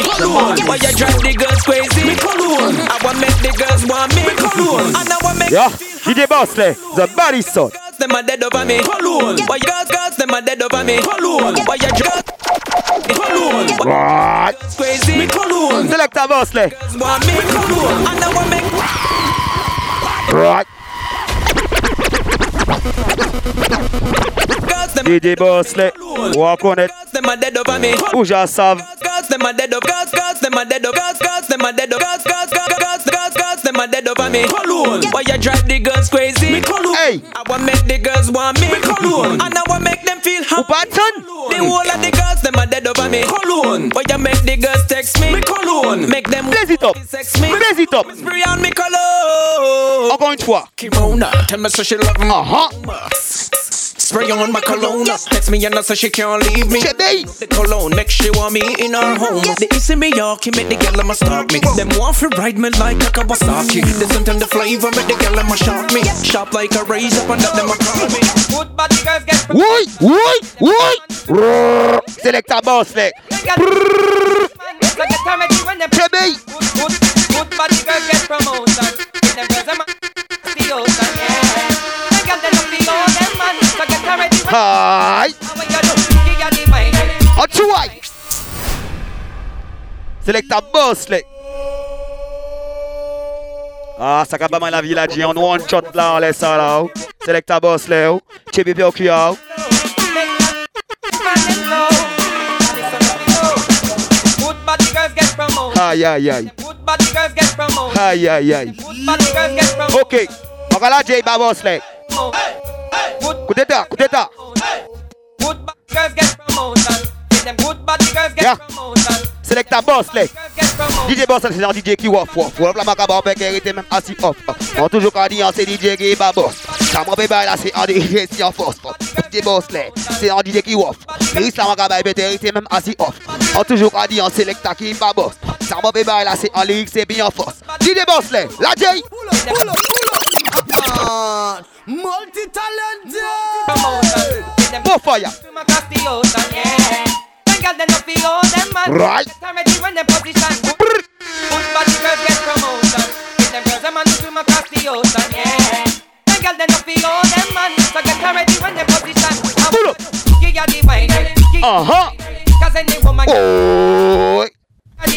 Why you drive the girls crazy? Me cologne. I want make the girls want me. Me cologne. And I want make Yeah. DJ Bosley, eh? the body son. Them a dead over me. Cologne. Why you girls, girls, them a dead over me. Cologne. Why you drive? Cologne. Right. Crazy. Me cologne. Selector Bosley. Girls want me. Me cologne. And I want make Right. DJ Bosley. Walk on it. girls, them a dead over me. Bouge à save. Girls, them a dead over. Girls, girls, them a dead over. Girls, girls, them a dead over. Girls, girls, girls, girls, girls, girls, them a dead over me. Cologne. Why you drive the girls crazy? Me cologne. Hey. I want make the girls want me. Me cologne. And I want make them feel happy. Upaton. The whole of the girls, them a dead over me. Cologne. Why you make the girls text me? Me cologne. Make them Blaze it up. sex me. Blaze it up. Spray on me cologne. Encore une fois. Kimona, tell me so she love me. Uh-huh. Spray on my cologne. Text me and I say she can't leave me. Chebe. The cologne make she want me in her home. The East in York, make the girl my stalk me. Them want to ride me like a Kawasaki. The scent and the flavor make the girl my shock me. Sharp like a razor, and that them a call me. Good body girls get Bosley. So get time ready when them Chebe. good, good, good body girls get promotion. Get them girls them the ocean, yeah. Hi. how you do. Give ya the mind. En tuaille. Selector Bosley. Ah, ça va pas mal la vie là, en one shot là, on laisse ça là. oh. Selector Bosley. oh. Chebe Perky. oh. Good body girls get promotion. Aïe, aïe, aïe. Good body girls get promotion. Aïe, aïe, aïe. Good body girls get promotion. Ok. On va là, J. Bosley. Coup d'état, coup d'état. Good body girls get promotion. Get them good body girls get Yeah. promotion. Selector Bosley. Get promotion. DJ Bosley, c'est un DJ qui off, off. Off la macabre, on peut hériter même assis off. On toujours qu'à dire, c'est DJ qui est pas boss. Ça m'a fait là, c'est un DJ qui est en force. DJ Bosley, c'est un DJ qui off. Et la macabre, il peut hériter même assis off. On toujours qu'à dire, Selector qui est pas boss. Ça m'a fait là, c'est un lyrique, c'est bien en force. DJ Bosley, la J. man. Multi-talented. More fire. Right. When them position, good body girls get promotion. Get them girls, them and swim across the ocean, yeah. Them girls, they no feel all them man, so get ready when them position. Pull up. Give ya the wine, give Uh huh. Cause any woman, Oh. the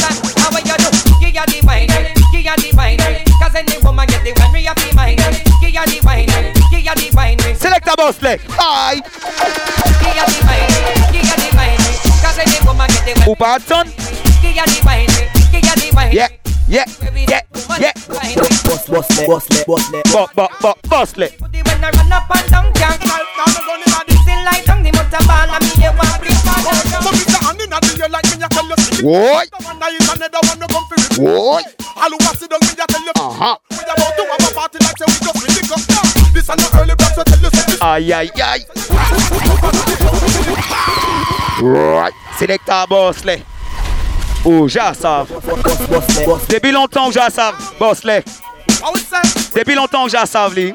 How you do? Give ya the wine, give ya the wine. Cause any woman get the one, we have the mind. Give ya the wine, give ya the wine. Select a boss leg. Aïe. Give ya the wine, give ya the wine. Cause any woman get the one. Ou pas attendre. Give ya the wine, give ya the wine. Yeah, yeah, yeah, yeah. Boss, boss, boss, boss, Bo, bo, bo, boss leg. When I run up and down, can't call down the gun in the Still like tell you. Why? The one that is another one no come for it. Why? All who want sit down me a tell you. Uh-huh. We about to have a party like say we just really go. This a no early block so tell you say this. Aïe, aïe, aïe. Right. Select a boss leg. Oh, j'assav. Depuis longtemps que j'assav, boss leg. How it say? Depuis longtemps que j'assav, li.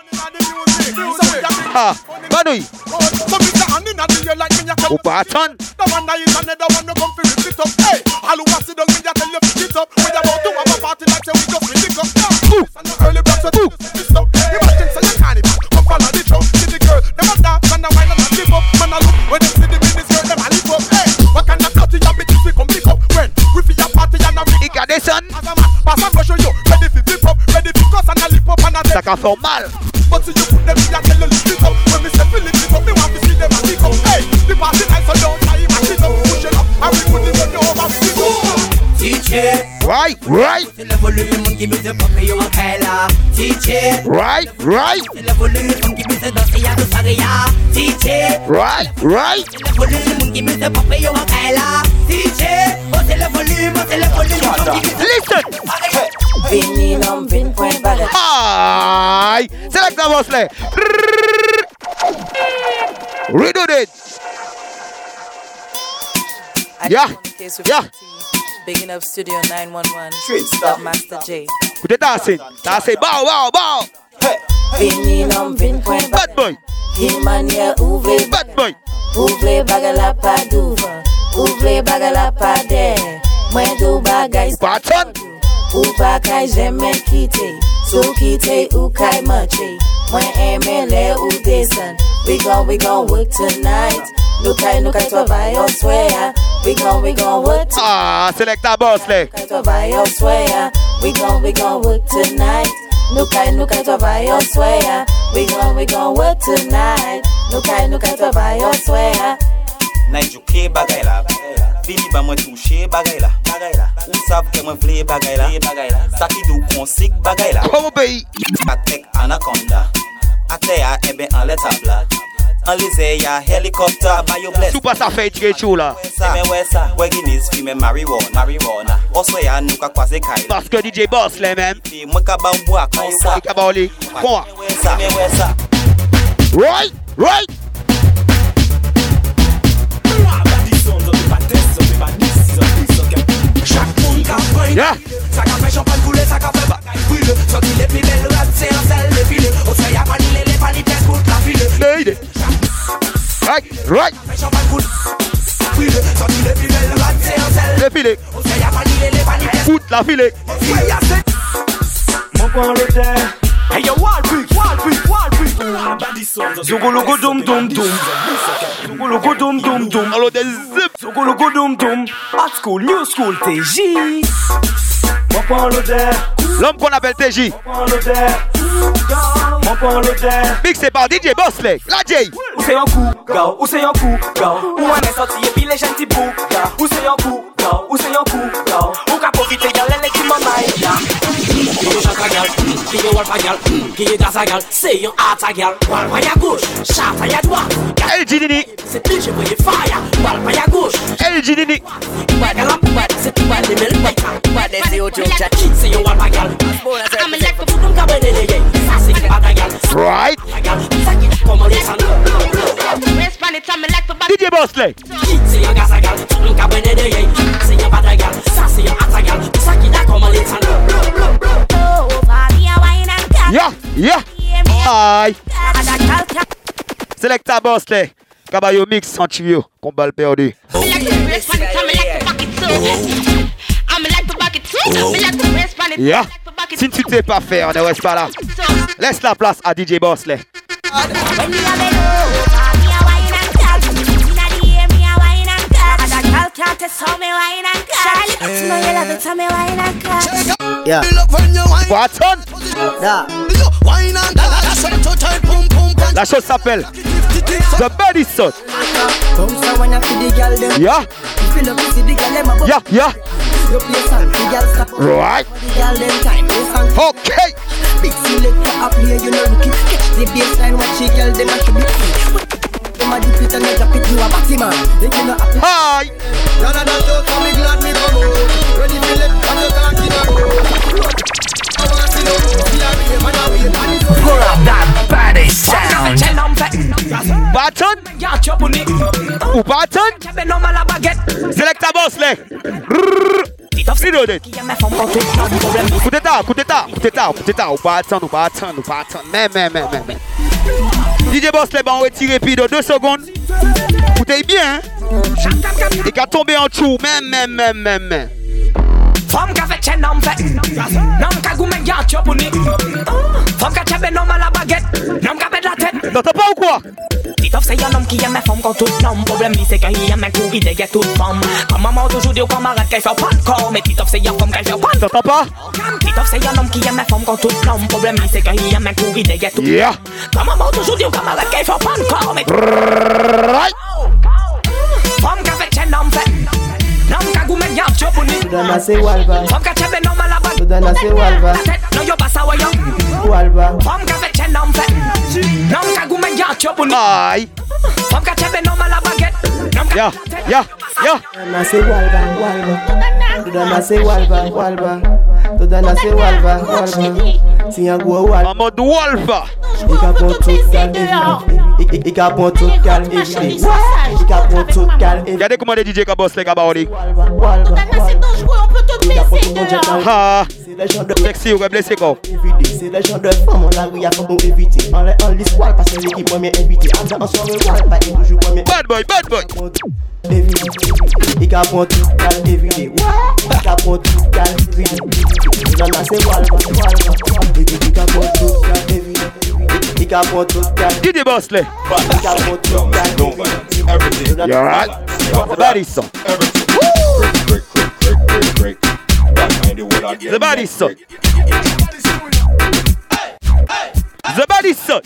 Ah, banouille. So me say hand in a the like me a tell Ou pas. The one that is another one no come for it it up. Hey, all who want sit down me a tell you pick it up. We about to have a party like say we just really go. This a no early block so tell you say up. Imagine say you can't even come follow the. See the girl, them a dance and a wine and a live up. Man a look when see the business girl, them a live up. Hey, what kind of dirty your bitches we come pick up when we a party and a ring. Il got des son. As a man, pass brush you, ready flip up, ready cuss and a lip up and a Ça qu'a fait mal. But see you put them in a tell you lift it up. When me say fill it up, me want to see them a kick up. Hey, the party nice so don't try and mash it up, push it up, and we put it on the over with it up. DJ. Right, right. C'est le volume qui me fait popper au Kaila. DJ. Right, right. C'est le volume qui me fait danser à tout Saria. DJ. Right, right. C'est le volume qui me fait popper au Kaila. DJ. C'est le volume, c'est le volume qui me fait Listen. Vini non vin point bagat. Aïe. Select the boss leg. Redo it. Yeah, yeah. Bigging up Studio 911. Stop Master J. Écoutez, dancing. Dancing. Bow, bow, bow. Vini non vin point Bad boy. Himania ouve Bad boy. Ouve bagala pa duva Ouve bagala pa de Mwen do bagay Patron Ou pa kay jeme kite Sou kite ou kay mache Mwen eme le We gon, we gon work tonight. Nou kay, nou kay travay on swear We gon, we gon work tonight Ah, select a boss leg. Kay travay on swear We gon, we gon work tonight. Nou kay, nou kay travay on swear We gon, we gon work tonight. Nou kay, nou kay travay on swear. Nan juke bagay la Vini ba mwen touche bagay la Ou sav ke mwen vle bagay la Sa ki dou konsik bagay la Atek anaconda. Ate ya ebe an leta blad An lize ya helikopter ba yo bless Super sa fey tike chou la. Seme we sa We Guinness fi me marijuana. Marijuana. Oso ya nou ka kwaze kay Parce que DJ Boss le men. Mwen ka ba mbwa kon sa Il ka ba oli. We sa Right, right. Yeah. Lady. Right, right. Le filet. Fout la filet. Mon coin le terre. Hey yo, Walbrick, Walbrick. Zugulugu dum dum dum. Zugulugu dum dum dum. Allo des zip. Zugulugu dum dum. Old school, new school, TJ. L'homme qu'on appelle TJ. Jet Mixé par DJ Bosley, la J Ou c'est un coup, gars, ou c'est un coup, gars Ou on est sorti et puis les bouc, gars Ou c'est un coup, gars, ou c'est un coup, gars Ou qu'a profité, gars, les qui m'en aille, gars Qui est chata, gal, qui est walpa, gal Qui est daza, gal, c'est un ata, gal Walpa ya gauche, chata ya droite El Dini C'est DJ voyez fire Walpa ya gauche El Dini Gal up, bad, c'est tout bad, les mêmes bad Bad, c'est au joke, chat C'est un walpa, gal I'm a left for them, cabin, les gars Ça c'est que bad, gal Right Ça qui comment les sons DJ Bosley. C'est un gars, ça gal Tout le cabin, les gars Yeah, yeah. Aïe. Selecta Bosley Caballo mix sans trio Combat le perdu. Yeah. Si tu t'es pas fait, on ne reste pas là. Laisse la place à DJ Bosley Yeah. Watson Yeah. La chose s'appelle The Body Shot Come so when I feed the girl them. Yeah You feel up, you see the girl them a Yeah, yeah You play song, the girl stop. Right The girl them time, play song. Okay Big selector up here, you know. Catch the baseline, watch the girl them a should be. Them a dip it and they drop it, you a batty man. Think you know happy. Hi. None of that talk, I'm glad me come out. Ready for left, I'm not talking about. I want to know, we are here, man, are here, man, it's Pull up that body sound. Baton Ou Baton Selecta Bosley Reload it Coup d'état, coup d'état, coup d'état, coup d'état Ou Baton, ou Baton, ou Baton Mais, mais, mais, mais, mais DJ Bosley va en retirer puis de 2 secondes Écoutez bien hein? Et qu'à tomber en dessous Même, même, même, même, même Femme qui fait chen nom fait Nom qui goûte mais y'a chop ou ni Femme qui chebe nom à la baguette Nom qui pète la tête T'entends pas ou quoi Titoff c'est un homme qui aime femme comme tout homme Problème lui c'est qu'il aime courir derrière toute femme Comme maman toujours dit aux camarades qu'elle fait pas de corps Mais Titoff c'est un femme qu'elle fait pas de T'entends pas Titoff c'est un homme qui aime femme comme tout homme Problème lui c'est qu'il aime courir derrière toute Yeah. Comme maman toujours dit aux camarades qu'elle fait pas de corps Mais Femme qui fait chen nom fait Nom qui goûte mais y'a chop ou ni Tudana say walva. Femme qui chebe nom à la baguette Tudana say walva. Non yo pas ça yo Walva. Femme qui fait chen nom fait Nom qui goûte mais y'a chop ou ni Aïe Femme qui chebe nom à la baguette Nom qui Ya, ya, ya Tudana say walva, walva. Tudana say walva, walva. Tudana say walva, walva. Si un gros walva. En mode Wolfa Il capot tout calme everyday. Il capot tout calme everyday. Il capot tout calme everyday. Regardez comment les DJ qui bossent les gars Baoli Walva, walva, Ah Sexy ou blessé quoi everyday. C'est le genre de femme on la rue à faut éviter. On les on les squale parce que l'équipe moi invité. En en soirée walva et toujours moi Bad boy, bad boy everyday. Il capot tout calme everyday. Il capot tout calme everyday. Tudana say walva, walva. Il capot tout calme everyday. Il capot tout calme. DJ Bosley Il capot tout calme everyday. You alright? The body song The body song The body song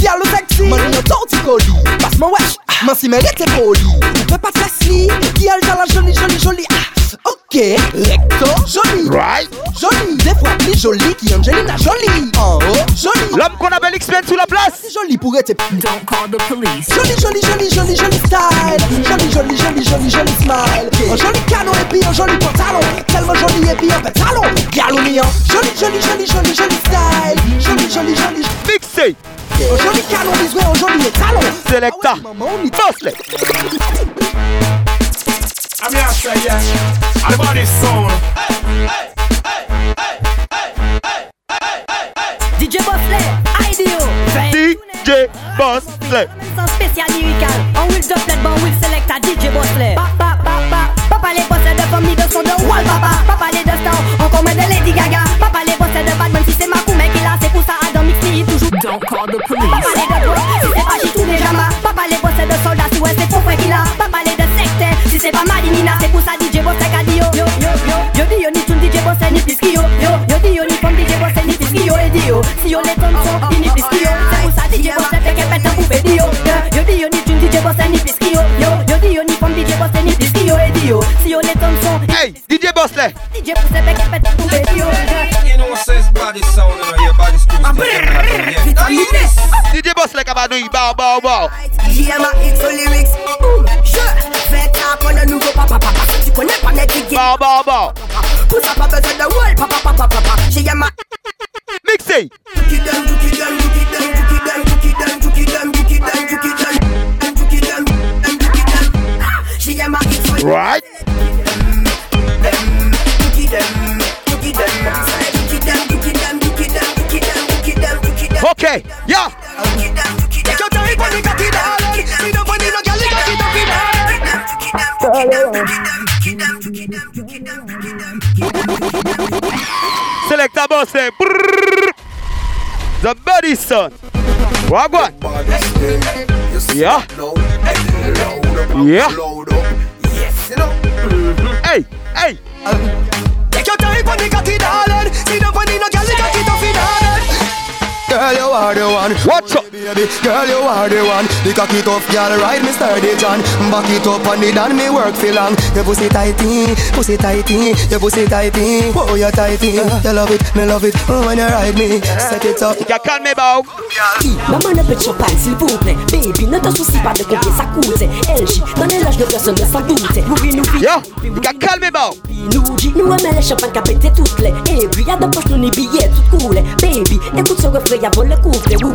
Girl ou sexy. Man yo torti coli Passe-moi wesh Man si mérite poli On peut pas te laisser Girl t'as la jolie jolie jolie ah, Ok. Recto Joli. Right. Joli. Des fois plus jolie qu'Angelina Jolie. En haut Joli. L'homme qu'on appelle X-Men sous la place. Jolie pour être Don't call the police. Joli joli joli joli joli style. Joli joli joli joli joli smile. Un joli canon et puis un joli pantalon. Tellement joli et puis un pantalon. Girl ou mignon Joli joli joli joli joli style. Joli joli joli Mixé Joli canon bisoué un joli talon Selecta Bosley I'm here say yeah. I'm body sound. DJ Bosley, IDO. DJ Bosley Sans spécial lyrical. On will doublet, bon will select à DJ Bosley. Pa, pa, pa, pa. Papa les bossés de famille de son de wall papa. Papa les de star, on commet de Lady Gaga. Papa les bossés de Batman, si c'est ma mec qui l'a, c'est pour ça Don't call the police. De si c'est pas Jitou les Jama. Papa les de soldats, si ouais c'est ton frère qui l'a Papa les de secte, si c'est pas Malinina C'est pour ça DJ Bossé qu'a dit yo Yo yo yo. Yo dis yo ni tout DJ Bossé ni plus yo Yo yo yo ni comme DJ Bossé ni plus yo Et dit yo, si yo les tons sont ni plus yo C'est pour ça DJ Bossé fait qu'elle pète un poupée dit yo Yo dis yo ni tout DJ Bossé ni plus yo Yo yo yo ni comme DJ Bossé ni plus yo Et dit yo, si yo les tons sont Hey, DJ Bossé DJ Bossé fait qu'elle pète un dit yo body sound and your body screws Vitamines DJ Bosley Kabanoui, bow, bow, bow. J'aime à X aux lyrics Boom, je fais ta pour le nouveau papa papa Tu connais pas mes tickets Bow, bow, bow. Pour ça pas besoin de wall papa papa papa J'aime à Mixé. Juki dum, juki dum, juki dum, juki dum, juki dum, juki dum, juki dum, juki dum, juki dum, dum, juki dum. Ah, J'aime à X aux Right. Okay, yeah. Take your time for the cocky, darling. Me no funny, no girl, you got it up in. Select a boss, eh. say, The body son. Wagwan. Yeah. Yeah. Hey, hey. agora you are the one. Watch up, baby. Girl, you are the one. The cocky tough girl, ride me sturdy John. Back it up on it and me work for long. Your pussy tighty, pussy tighty, your pussy tighty. Oh, you tighty. You love it, me love it. Oh, when you ride me, set it up. You calme me bow. Maman un peu de champagne s'il vous plaît Baby ne te soucie pas de combien ça coûte LG dans les l'âge de personne ne s'en doute Oui nous fit Yeah, you can calme me bow. nous dit Nous aimons les champagnes qu'a pété toutes les Et puis y'a de poche nous ni billets tout cool Baby écoute ce refrain y'a vol le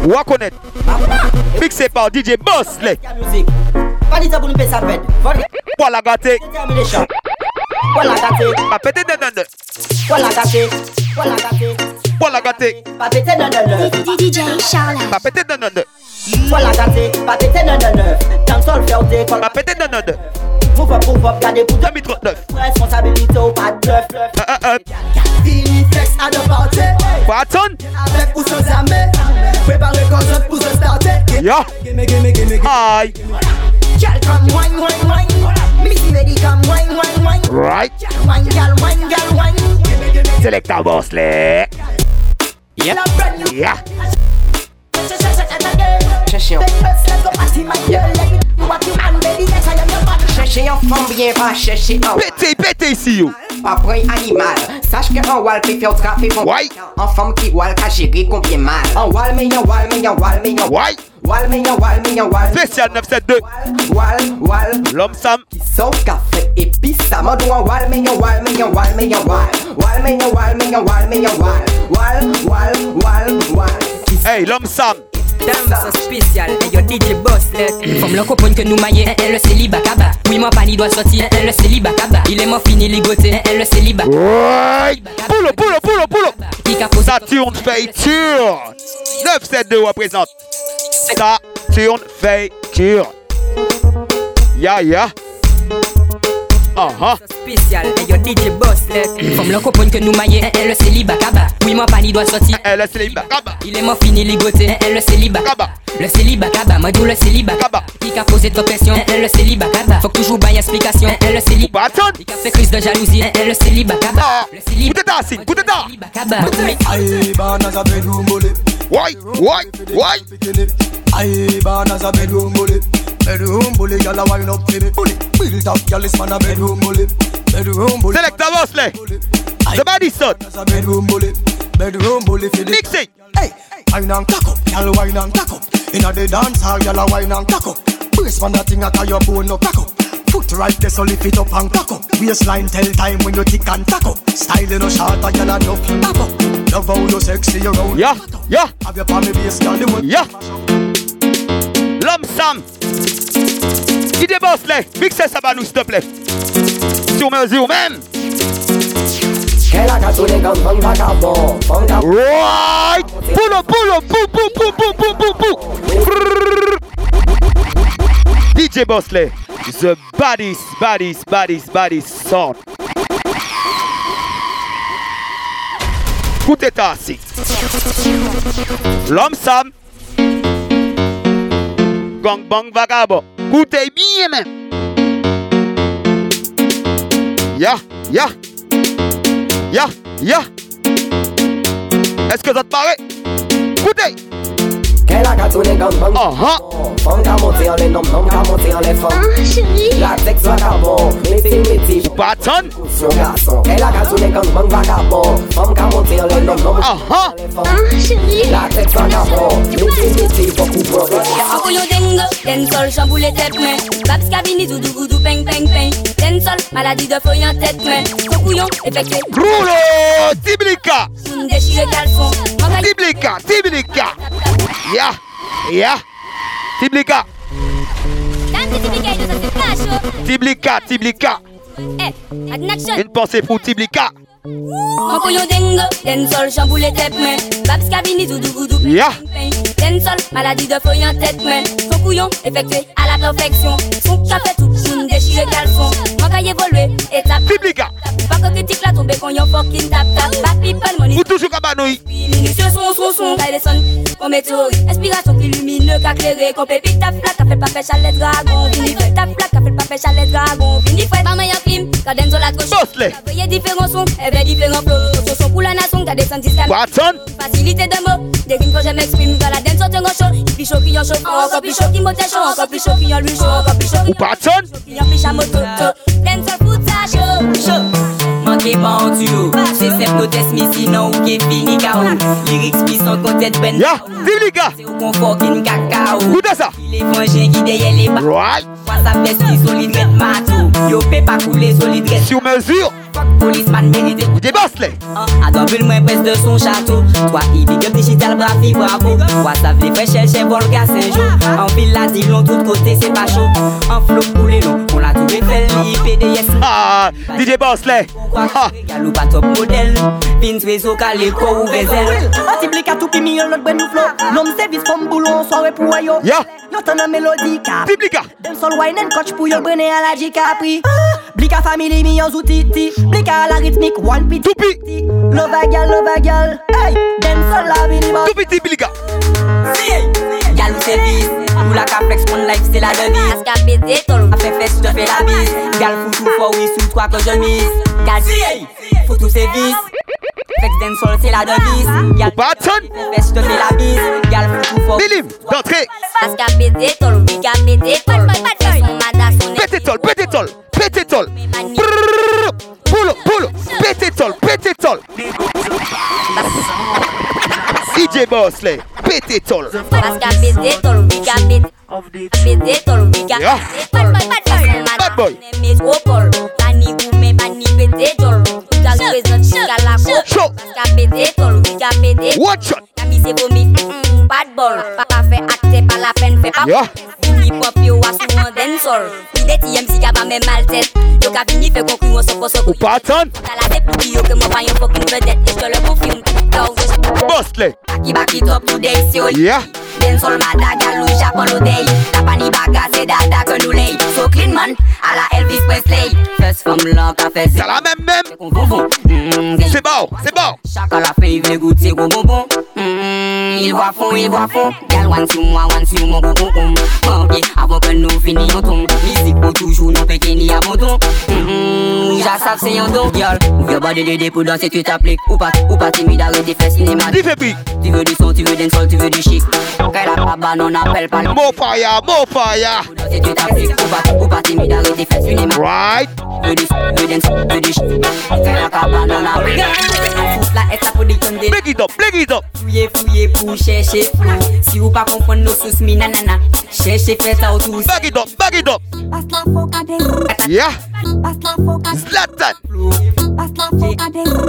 Wakonet. Mixé par DJ Bosley. Pas dit ça pour nous payer sa bête Voilà gâté. Détermination Voilà gâté Pas pété non non Voilà gâté Voilà gâté Voilà gâté. Pas pété non non non DJ Charles Pas pété non non Kwa la gate, pa pete 99 Dans sol fèote, kwa la pete 99 Move up, move up, gade pou 2039 Responsabilite ou pa def Fini flex a de parte Kwa aton? Avek ou se zame Prepare konjot pou se starte Yo! Ay! Chal kom wany, wany, wany Missy ready kom wany, wany, wany Right! Wany, gal wany, gal wany Select boss le. Yeah! Yeah! Cherchez un. Cherchez un pas, un. Pétez, pétez yo. Papray animal, sache que an wal pe fè ou trafe bon Why? An fam ki wal ka jere mal An wal me yon wal me yon wal me yon Why? Wal me yon wal me yon wal Spesial 972 Wal, wal, wal L'homme Sam Ki sou kafe epis sa Mandou an wal me yon wal me yon wal me yon wal Wal me yon wal me yon wal yon wal Wal, wal, wal, wal Hey, l'homme Sam. Dame spécial, et yo DJ boss Comme le copain que nous maillons, le célibat kaba Oui mon pani doit sortir, le célibat kaba Il est mon fini ligoté, le célibat Ouais. Poulo, poulo, poulo, poulo. Qui a posé? Saturne Feiture. 972 représente. Saturne Feiture. Ya, ya. Ah, ah. spécial, et yo DJ boss Comme le copain que nous maillons, le célibat kaba Oui mon pani doit sortir, le célibat kaba Il est mon fini ligoté, le célibat kaba Le célibat kaba, moi d'où le célibat kaba Qui a posé trop pression, le célibat kaba Faut que toujours bailler explication, le célibat Qui a fait crise de jalousie, le célibat kaba Le célibat Put it down, put it down. kaba bedroom. Why? Why? Why? I born as a bedroom bully. Bedroom bully, gyal a wine up for me. Bully, built up, gyal is man a bedroom bully. Bedroom bully. Selecta Bosley. The body son. As a bedroom bully. Bedroom bully for the. Mix it. Hey, wine and cock up, gyal wine and cock up. Inna the dance hall, gyal a wine and cock up. Brace man that thing a your bone no crack up. Foot right there, so lift it up and cock up. Waistline tell time when you tick and tack up. Style no short, a gyal a duck back up. Love how you sexy, you round. Yeah, yeah. Have your palm base, gyal the one. Yeah. l'homme Sam. Qui débosse les, mixez ça va nous, s'il te plaît. Sur mesure même. Right. Boulot. DJ Bosley, the baddest, baddest, baddest, baddest son. Écoutez ça, L'homme Sam, Gang bang vagabond. Écoutez bien même. Ya, ya. Ya, ya. Est-ce que ça te paraît? Écoutez. Qu'elle a gâteau les gants, bang. Femme qui a monté en les noms, homme qui a monté en les femmes. La texte vagabond, métier, métier. Pas attendre. Son garçon. Qu'elle a gâteau les gants, bang vagabond. Femme qui a monté en les noms, homme qui a monté en les femmes. La texte vagabond, métier, métier, beaucoup progrès. Ako yo uh-huh. ah, dengue, den sol chamboule tête main Babs cabini doudou goudou peng peng peng Den sol, maladie de feuille en tête main Cocouillon, effectué Roulo, Tiblika. Une déchiré caleçon Tiblika, Tiblika. Ya, ya. Tiblika. Dan ti tibi kay do sa si flash yo Tiblika, Tiblika. Eh, at action Une pensée pour Tiblika. Ako yo dengue, den sol chamboule tête main Babs cabini doudou goudou peng Ya. peng Den sol, maladie de feuille en tête main Cocouillon, effectué à la perfection. Son café tout, une déchiré caleçon Moi quand évolué, étape Tiblika. Pas que critique la tombe qu'on yon fucking tap tap. Bad people money. Ou toujours cabanouille. Minutieux son son son. Taille les sons Qu'on météorite Inspiration qui lumineux Qu'a clairé. Qu'on pépite ta flaque fait le papé chalet dragon. Vini fait ta flaque fait le papé chalet dragon. Vini fait Pas meilleur film Qu'a den la trop Bosley. Voyez différents sons Avait différents flows Ce son pour la nation Qu'a descend système Watson. Facilité de mots Des rimes quand je m'exprime. Dans la dance c'est un gros show. Chaud qui en chaud Encore plus Imotasyon anka pli chok, yon lwi chok Anka pli chok, yon pli chamotot Den sol fouta chok Manke pa an duo. Se sep nou tes misi nan ou ke fini kao Lirik spi san kontet ben. Ya, viv liga Se ou konfor ki n kakao Gouda sa Il est vangé qui déye les bas Right. Pas sa peste ki solide ret matou Yo pe pa koule solide ret Sur mesure. Fok polisman menite Ou de bas le. Uh, a do bel mwen pres de son chato Toa i big up digital brafi bravo. Toa sa vle fwe chel chel volga senjo An vil la di blon tout kote se pa chou An flow poule lon On la toube fel li PDS Ha ah, DJ Boss le. Ha Galou pa top model Pin trezo kale ko ou vezel. Ah, a ti blika tou pi mi yon lot bwen nou flow Lom servis fom boulon soare pou wayo Yo. Yo tan an melodika Piblika Dem sol wine en koch pou yo brene a la jika pri Ha ah. Blika family millions ou titi Blika à la rythmique one pit Toupi. Love a gal, love a gal Hey, dem sol la vini boss Toupi Tiblika. Galou service Ou la caplex mon life c'est la devise Parce qu'à péter ton A fait fesse je te fais la bise. Gal foutou fort oui sous toi que je mise. Gal si Foutou service Flex dancehall c'est la devise Gal Patson. fait fesse je te fais la bise. Gal foutou fort Bilim. D'entrée. Parce qu'à péter ton Oui qu'à péter ton Son madas son pététol. Boulot, boulot, pététol, pététol. DJ Bosley, pététol. Yeah. Bad boy. Watch out. Bad ball, pas fait acte, pas la peine, fait pas. Yeah. Hip hop, an dancehall Il est TMC ka ba men mal tête. Yo ka vini fait concurrence au poste Ou Patson. T'as la tête pour dire yo que moi pas yon fucking vedette. Et je te le confirme Yo, Bosley. Qui back it up today, c'est au Yeah. Dancehall madaga, lou japon l'odey La pani baga, c'est dada que nous lay So clean man, à la Elvis Presley. First femme là qu'a fait C'est la même même. Qu'on bonbon Mm, C'est bon, c'est bon. Chaque à la fin il veut goûter gros bonbon Mm, Il voit fond, il voit fond Gal one sur moi, one sur mon cocon Ok, avant que nous finissions ton. Musique pour toujours nous péquer ni abandon Mm, J'assape c'est un don. Girl, ouvre your body dédé pour danser tu t'appliques. Ou pas, ou pas timide arrête tes fesses cinéma Dis fait puis. Tu veux du son, tu veux d'un sol, tu veux du chic Qu'elle a pas ban, on appelle pas le More fire, more fire. danser tu t'appliques Ou pas, ou pas timide tes fesses cinéma Right. Tu du son, tu veux d'un sol, du chic Qu'elle a pas ban, appelle Fous la est pour des tonnes de Break it up, break it up. Fouye fouye pou chèche flou Si ou pa kompon nou sous mi nanana Chèche fè sa ou tous Back it up, back it up. Yeah. Zlatan.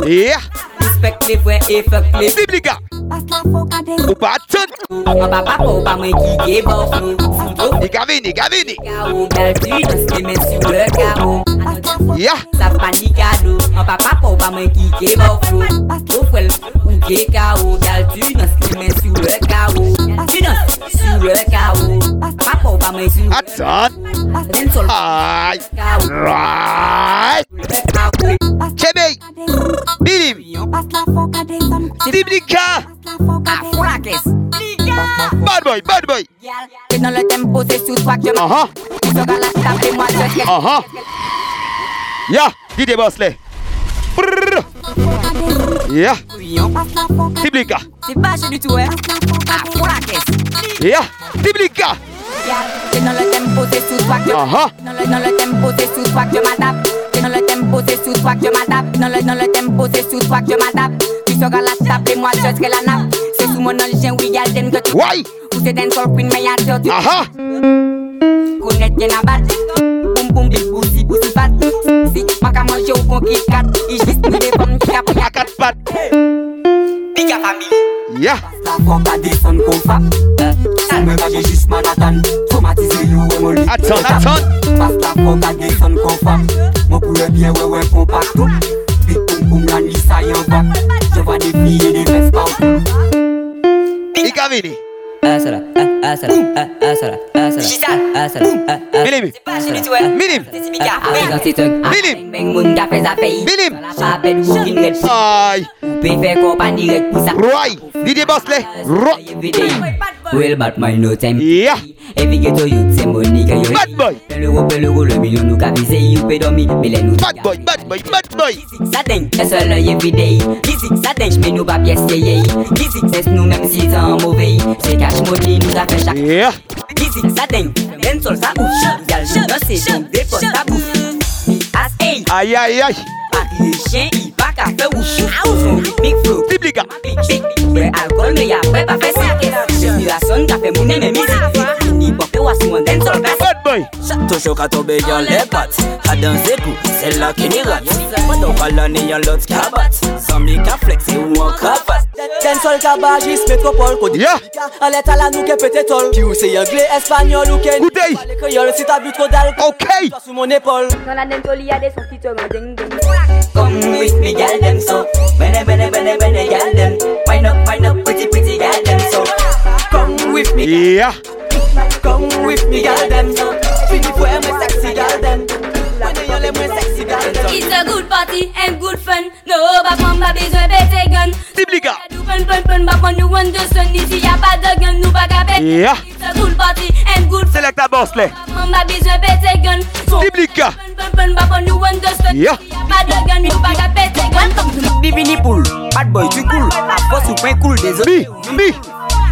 Yeah. Respect les vrais et fuck les Tiblika. Ou Patson. An pa pa pou pa mwen ki ge bof nou Fouto Ni Gavini, Gavini. Kao gal tu dans les mains sur le carreau Yeah. Sa pa ni kado An pa pa pou pa mwen ki ge bof nou Ou fwel ou ge kao Gal tu dans les mains sur le carreau Tu danses sur le carreau Pa pou pa mwen sur Patson. Den sol Aye. carreau Right. Le carreau Chebe. Bilim. Tiblika. Bad boy, bad boy. Que dans le tempo c'est sous toi que je. Tu seras la table et moi je te. Yeah, DJ Bosley. Yeah. Tiblika. C'est pas chez du tout, hein. La. Yeah. Tiblika. Que dans le tempo c'est sous toi que je. Dans le, tempo c'est sous toi que je m'adapte. Que dans le tempo c'est sous toi que je m'adapte. Dans le, dans le tempo c'est sous toi que je m'adapte. sera la table et moi je serai la nappe. C'est sous mon engin, oui, y'a le de tout. Ouais. Ou c'est d'un sol, queen, mais y'a de tout. Aha. Connaître bien la batte. Boum boum, big boussi, boussi pat. Si, pas qu'à manger ou qu'on quitte quatre. Et juste nous des pommes qui appellent à quatre pattes. Big à famille. Yeah. La fois pas descendre qu'on frappe. Sous mes bagages, juste Manhattan. Traumatisé, nous, on m'oublie. Attends, attends. Passe la fois pas descendre qu'on frappe. Mon poulet bien, ouais, ouais, qu'on part tout. Boum, la nuit, ça y en va. Je vois des filles et des fesses partout. Ikavini. Ah, ça là, ah, ah, ça là, ah, ah, ça là, ah, ça là, ah, ça là, ah, ah. Minim. Minim. Minim. Beng moun ka fe zapay. Minim. La chapelle ou kin red. Aïe. Ou pe fe kompani red pou sa. Roy. DJ Bosley. Roy. Well, but my no time. Yeah. Every ghetto youth say money ka yo. Bad boy. Le euro, pe l'euro, le million nou ka vise. You pe dormi, me le nou. Bad boy, bad boy, bad boy. Sa deng, e sol every day. Music sa deng, jme nou pa pièce ye ye. Music ses nou même si tan mauvais. Se cash money nou ka fe chak. Yeah. Music sa deng, den sol sa ouf. Gal nou nan se deng, depot sa bouf. As hey. Aïe, aïe, aïe. Pari chien, i pa ka fe ouf. Son ritmic flow. Tiblika. Big, big, big. alcool, me ya pe pa fe sa. Respiration ka fe mounen me music. Ni pop e wasi wan den sol best. Bad boy. Toujours quand on bégaye les pattes À danser coup, c'est là qui n'y rate Pendant qu'on l'a ni y'a l'autre cabate Sans ka flex et ou en cravate Den sol kabajis métropole Kodi Yeah. En l'état la nou ke pete tol Ki ou se anglais, espagnol ou ken Goutey. Le créole si t'as bu trop d'alcool Ok. Toi sous mon épaule Dans la dentoli, y'a des sons qui te rendent ding ding. Come with me, gal them so. Bene, bene, bene, bene, gal them. Wind up, wind up, pretty, pretty, gal them so. Come with me, Yeah. Come with me, gal them so Fini fwe mwen sexy gal them Mwen yon le mwen sexy gal them It's a good party and good fun. No, ba pon ba besoin bête gun. Tiblika. Du pun pun pun ba pon nous understand. Ici y'a pas de gun, nous pas qu'à bête. Yeah. It's a good party and good fun. Selecta Bosley. Pon ba besoin bête gun. So, Tiblika. pun pun pun ba pon nous understand. Yeah. Y'a pas de gun, nous pas qu'à bête gun. Bibini poule, bad boy tu cool Boss ou pain cool, désolé Mi.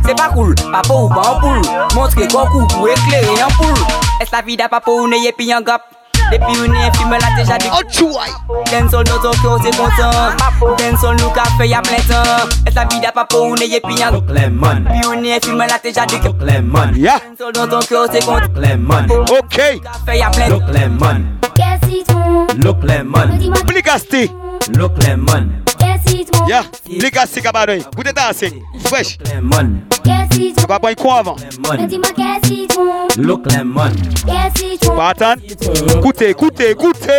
Se pa koul, papo ou pa anpoul Montre kokou pou ekleri anpoul Es la vida papo ou neye pi an gap? Depi ou neye filme la teja di Anchouay Densol nou tokyo se kontan Densol nou ka fe ya plentan Es la vida papo ou neye pi an gap? Clemon Pi ou neye filme la teja di Clemon Yeah Densol nou tokyo se kontan Clemon Ok. Ka fe ya plentan Clemon Kesi ton Look lemon. Plikasti Look lemon. Ya, blika se kabadoy, boute danse, fresh Yo pa boy kon avan Look lemon. Pa atan, koute, koute, koute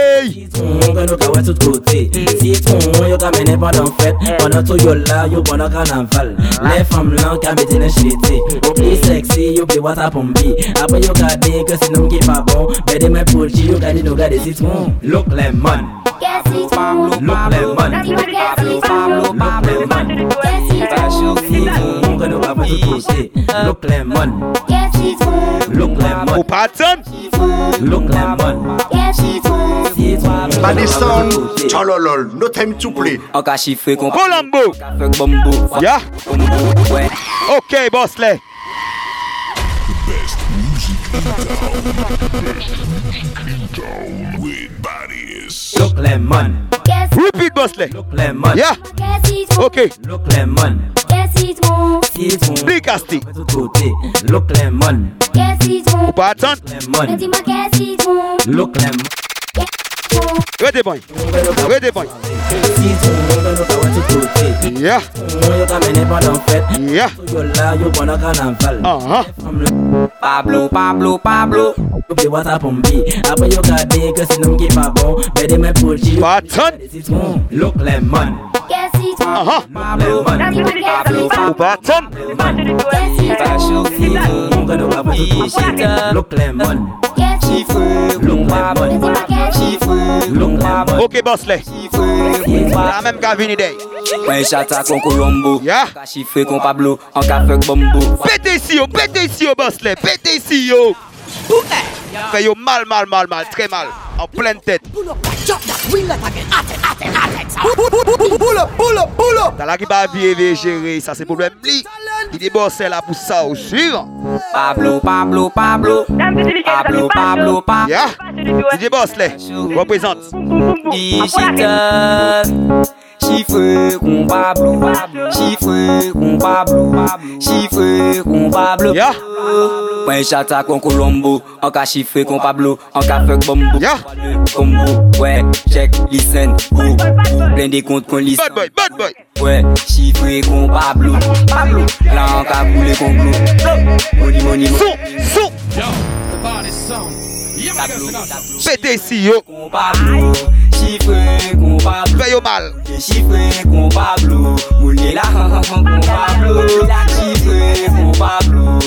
Mwen nou ka wè tout kote Citron yo ka mene pandan fèt Panan tou yo la, yo panan kanaval Le fam lan ka mette nan chete Ou pli seksi, yo pli wata pombi Apo yo gade ke se nou ki pa bon. Bede men pou chi, yo gade nou gade citron. Look lemon. Look lemon, Dis-moi qu'est-ce citron? look lemon Qu'est-ce citron? Citron, que nous ka wè tout kote Look lemon, Qu'est-ce citron? look lemon, Ou pas attendre. look lemon Qu'est-ce citron? Citron, Body sound, chololol, no time to play. En ka chiffre qu'on Colombo. Fuck bombo Yeah. Bombo, ouais Ok, this. Look lemon. Yes. Repeat Bosley. Look lemon. Yeah. Yes, it's okay. Look lemon. Yes, it's bon. Yes, it's bon. Big Asti. Look lemon. Yes, it's bon. Ou pas attendre. Look lemon. Dis-moi qu'est-ce qu'ils font. Look lemon. Boy. Ready, boy. Citron, que nous ka wè tout côté Yeah. Citron, yo ka mene pandan fèt Yeah. Yo la, yo pandan karnaval Uh-huh. Pablo, Pablo, Pablo yo pli wata pombi Apre yo gade ke si nom ki pa bon Bede men pochi, yo Pas attendre. Citron, look lemon, Aha Ou pa atan Ok Bosley La menm ka vini dey Mwen chata kon Colombo Ka chifre kon Pablo An ka fek bombo Pete si yo, pete si yo Bosley Pete si yo. Fè yo mal, mal, mal, mal, tre mal. An plen tèt. Dalak i ba biye ve jere, sa se problem li. I debose la pou sa ou suivant. Pablo, Pablo, Pablo. Pablo, Pablo, Pablo. Ya, i debose le. Represente. Digital. Chifre kon Pablo. Chifre kon Pablo. Chifre kon Pablo. Ya. Mwen chata kon Colombo, an ka chifre kon Pablo, an ka fek bombo. Ya! Kombo, wè, chek, listen, ou, ou, plen de kont kon listen Bad boy, bad boy! Wè, chifre kon Pablo, Pablo, la an ka koule kon Glo Money, money, money Sou, sou Yo, the body's song. Pete si yo. Kon Pablo, chifre kon Pablo. Fè yo bal Chifre kon Pablo, mounye la kon Pablo Chifre kon Pablo.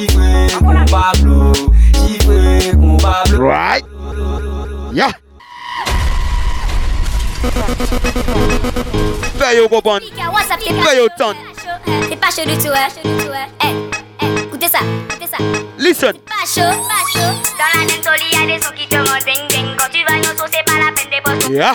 Chifre kon Pablo Chifre kon Pablo Right Ya Fait yo comprendre. Fait yo ton. C'est pas chaud du tout, hein. Eh, eh, écoutez ça, écoutez ça. Listen. Pas chaud, pas chaud. Dans la dancehall, il y a des sons qui te rendent ding ding. Quand tu vas nous c'est pas la peine des postes. Ya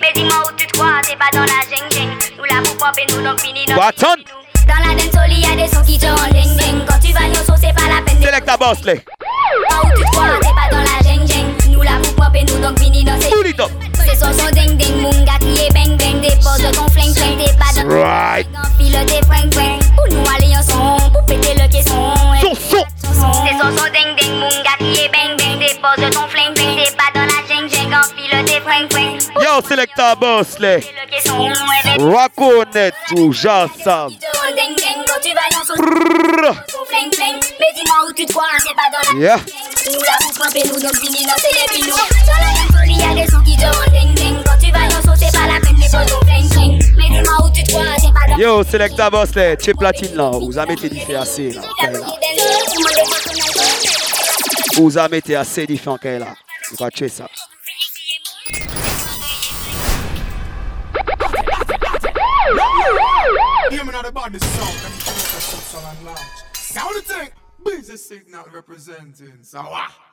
Mais dis-moi où tu te crois, c'est pas dans la geng geng. Nous la pour popper, nous donc fini dans Bâton. Dans la dancehall, il y a des sons qui te rendent ding ding. Quand tu vas nous c'est pas la peine Select ta boss, là. Où tu te crois, c'est pas dans la geng geng. Nous la nous donc fini dans ces. Pull it up. C'est son son ding ding, mon gars qui est bang bang. Dépose ton fling fling, t'es pas dans Right. Enfile tes. Pour nous aller en son, pour péter le caisson. Son, son. C'est son son ding ding, qui est bang bang. Dépose ton fling fling, t'es pas dans la Yo, select ta boss, là. Le caisson, Reconnaître tout, j'ensemble. Ding ding, quand tu vas dans son son fling fling. Mais dis-moi où tu te crois, c'est pas dans la Yeah. Nous la pour frapper, nous donc fini dans ces épines. Dans la dancehall, il y a des sons qui te rendent ding ding. Quand tu vas dans son, c'est pas la peine, dépose ton fling fling. Mais dis-moi où tu te crois, c'est pas dans Yo, select ta boss, là. Chip platine, là. Vous avez été différent assez, là. Kay, là. Vous avez été assez différent, Kay, là. Vous va tuer ça. Hear me now body sound. Let me song the. Busy signal representing. So ah.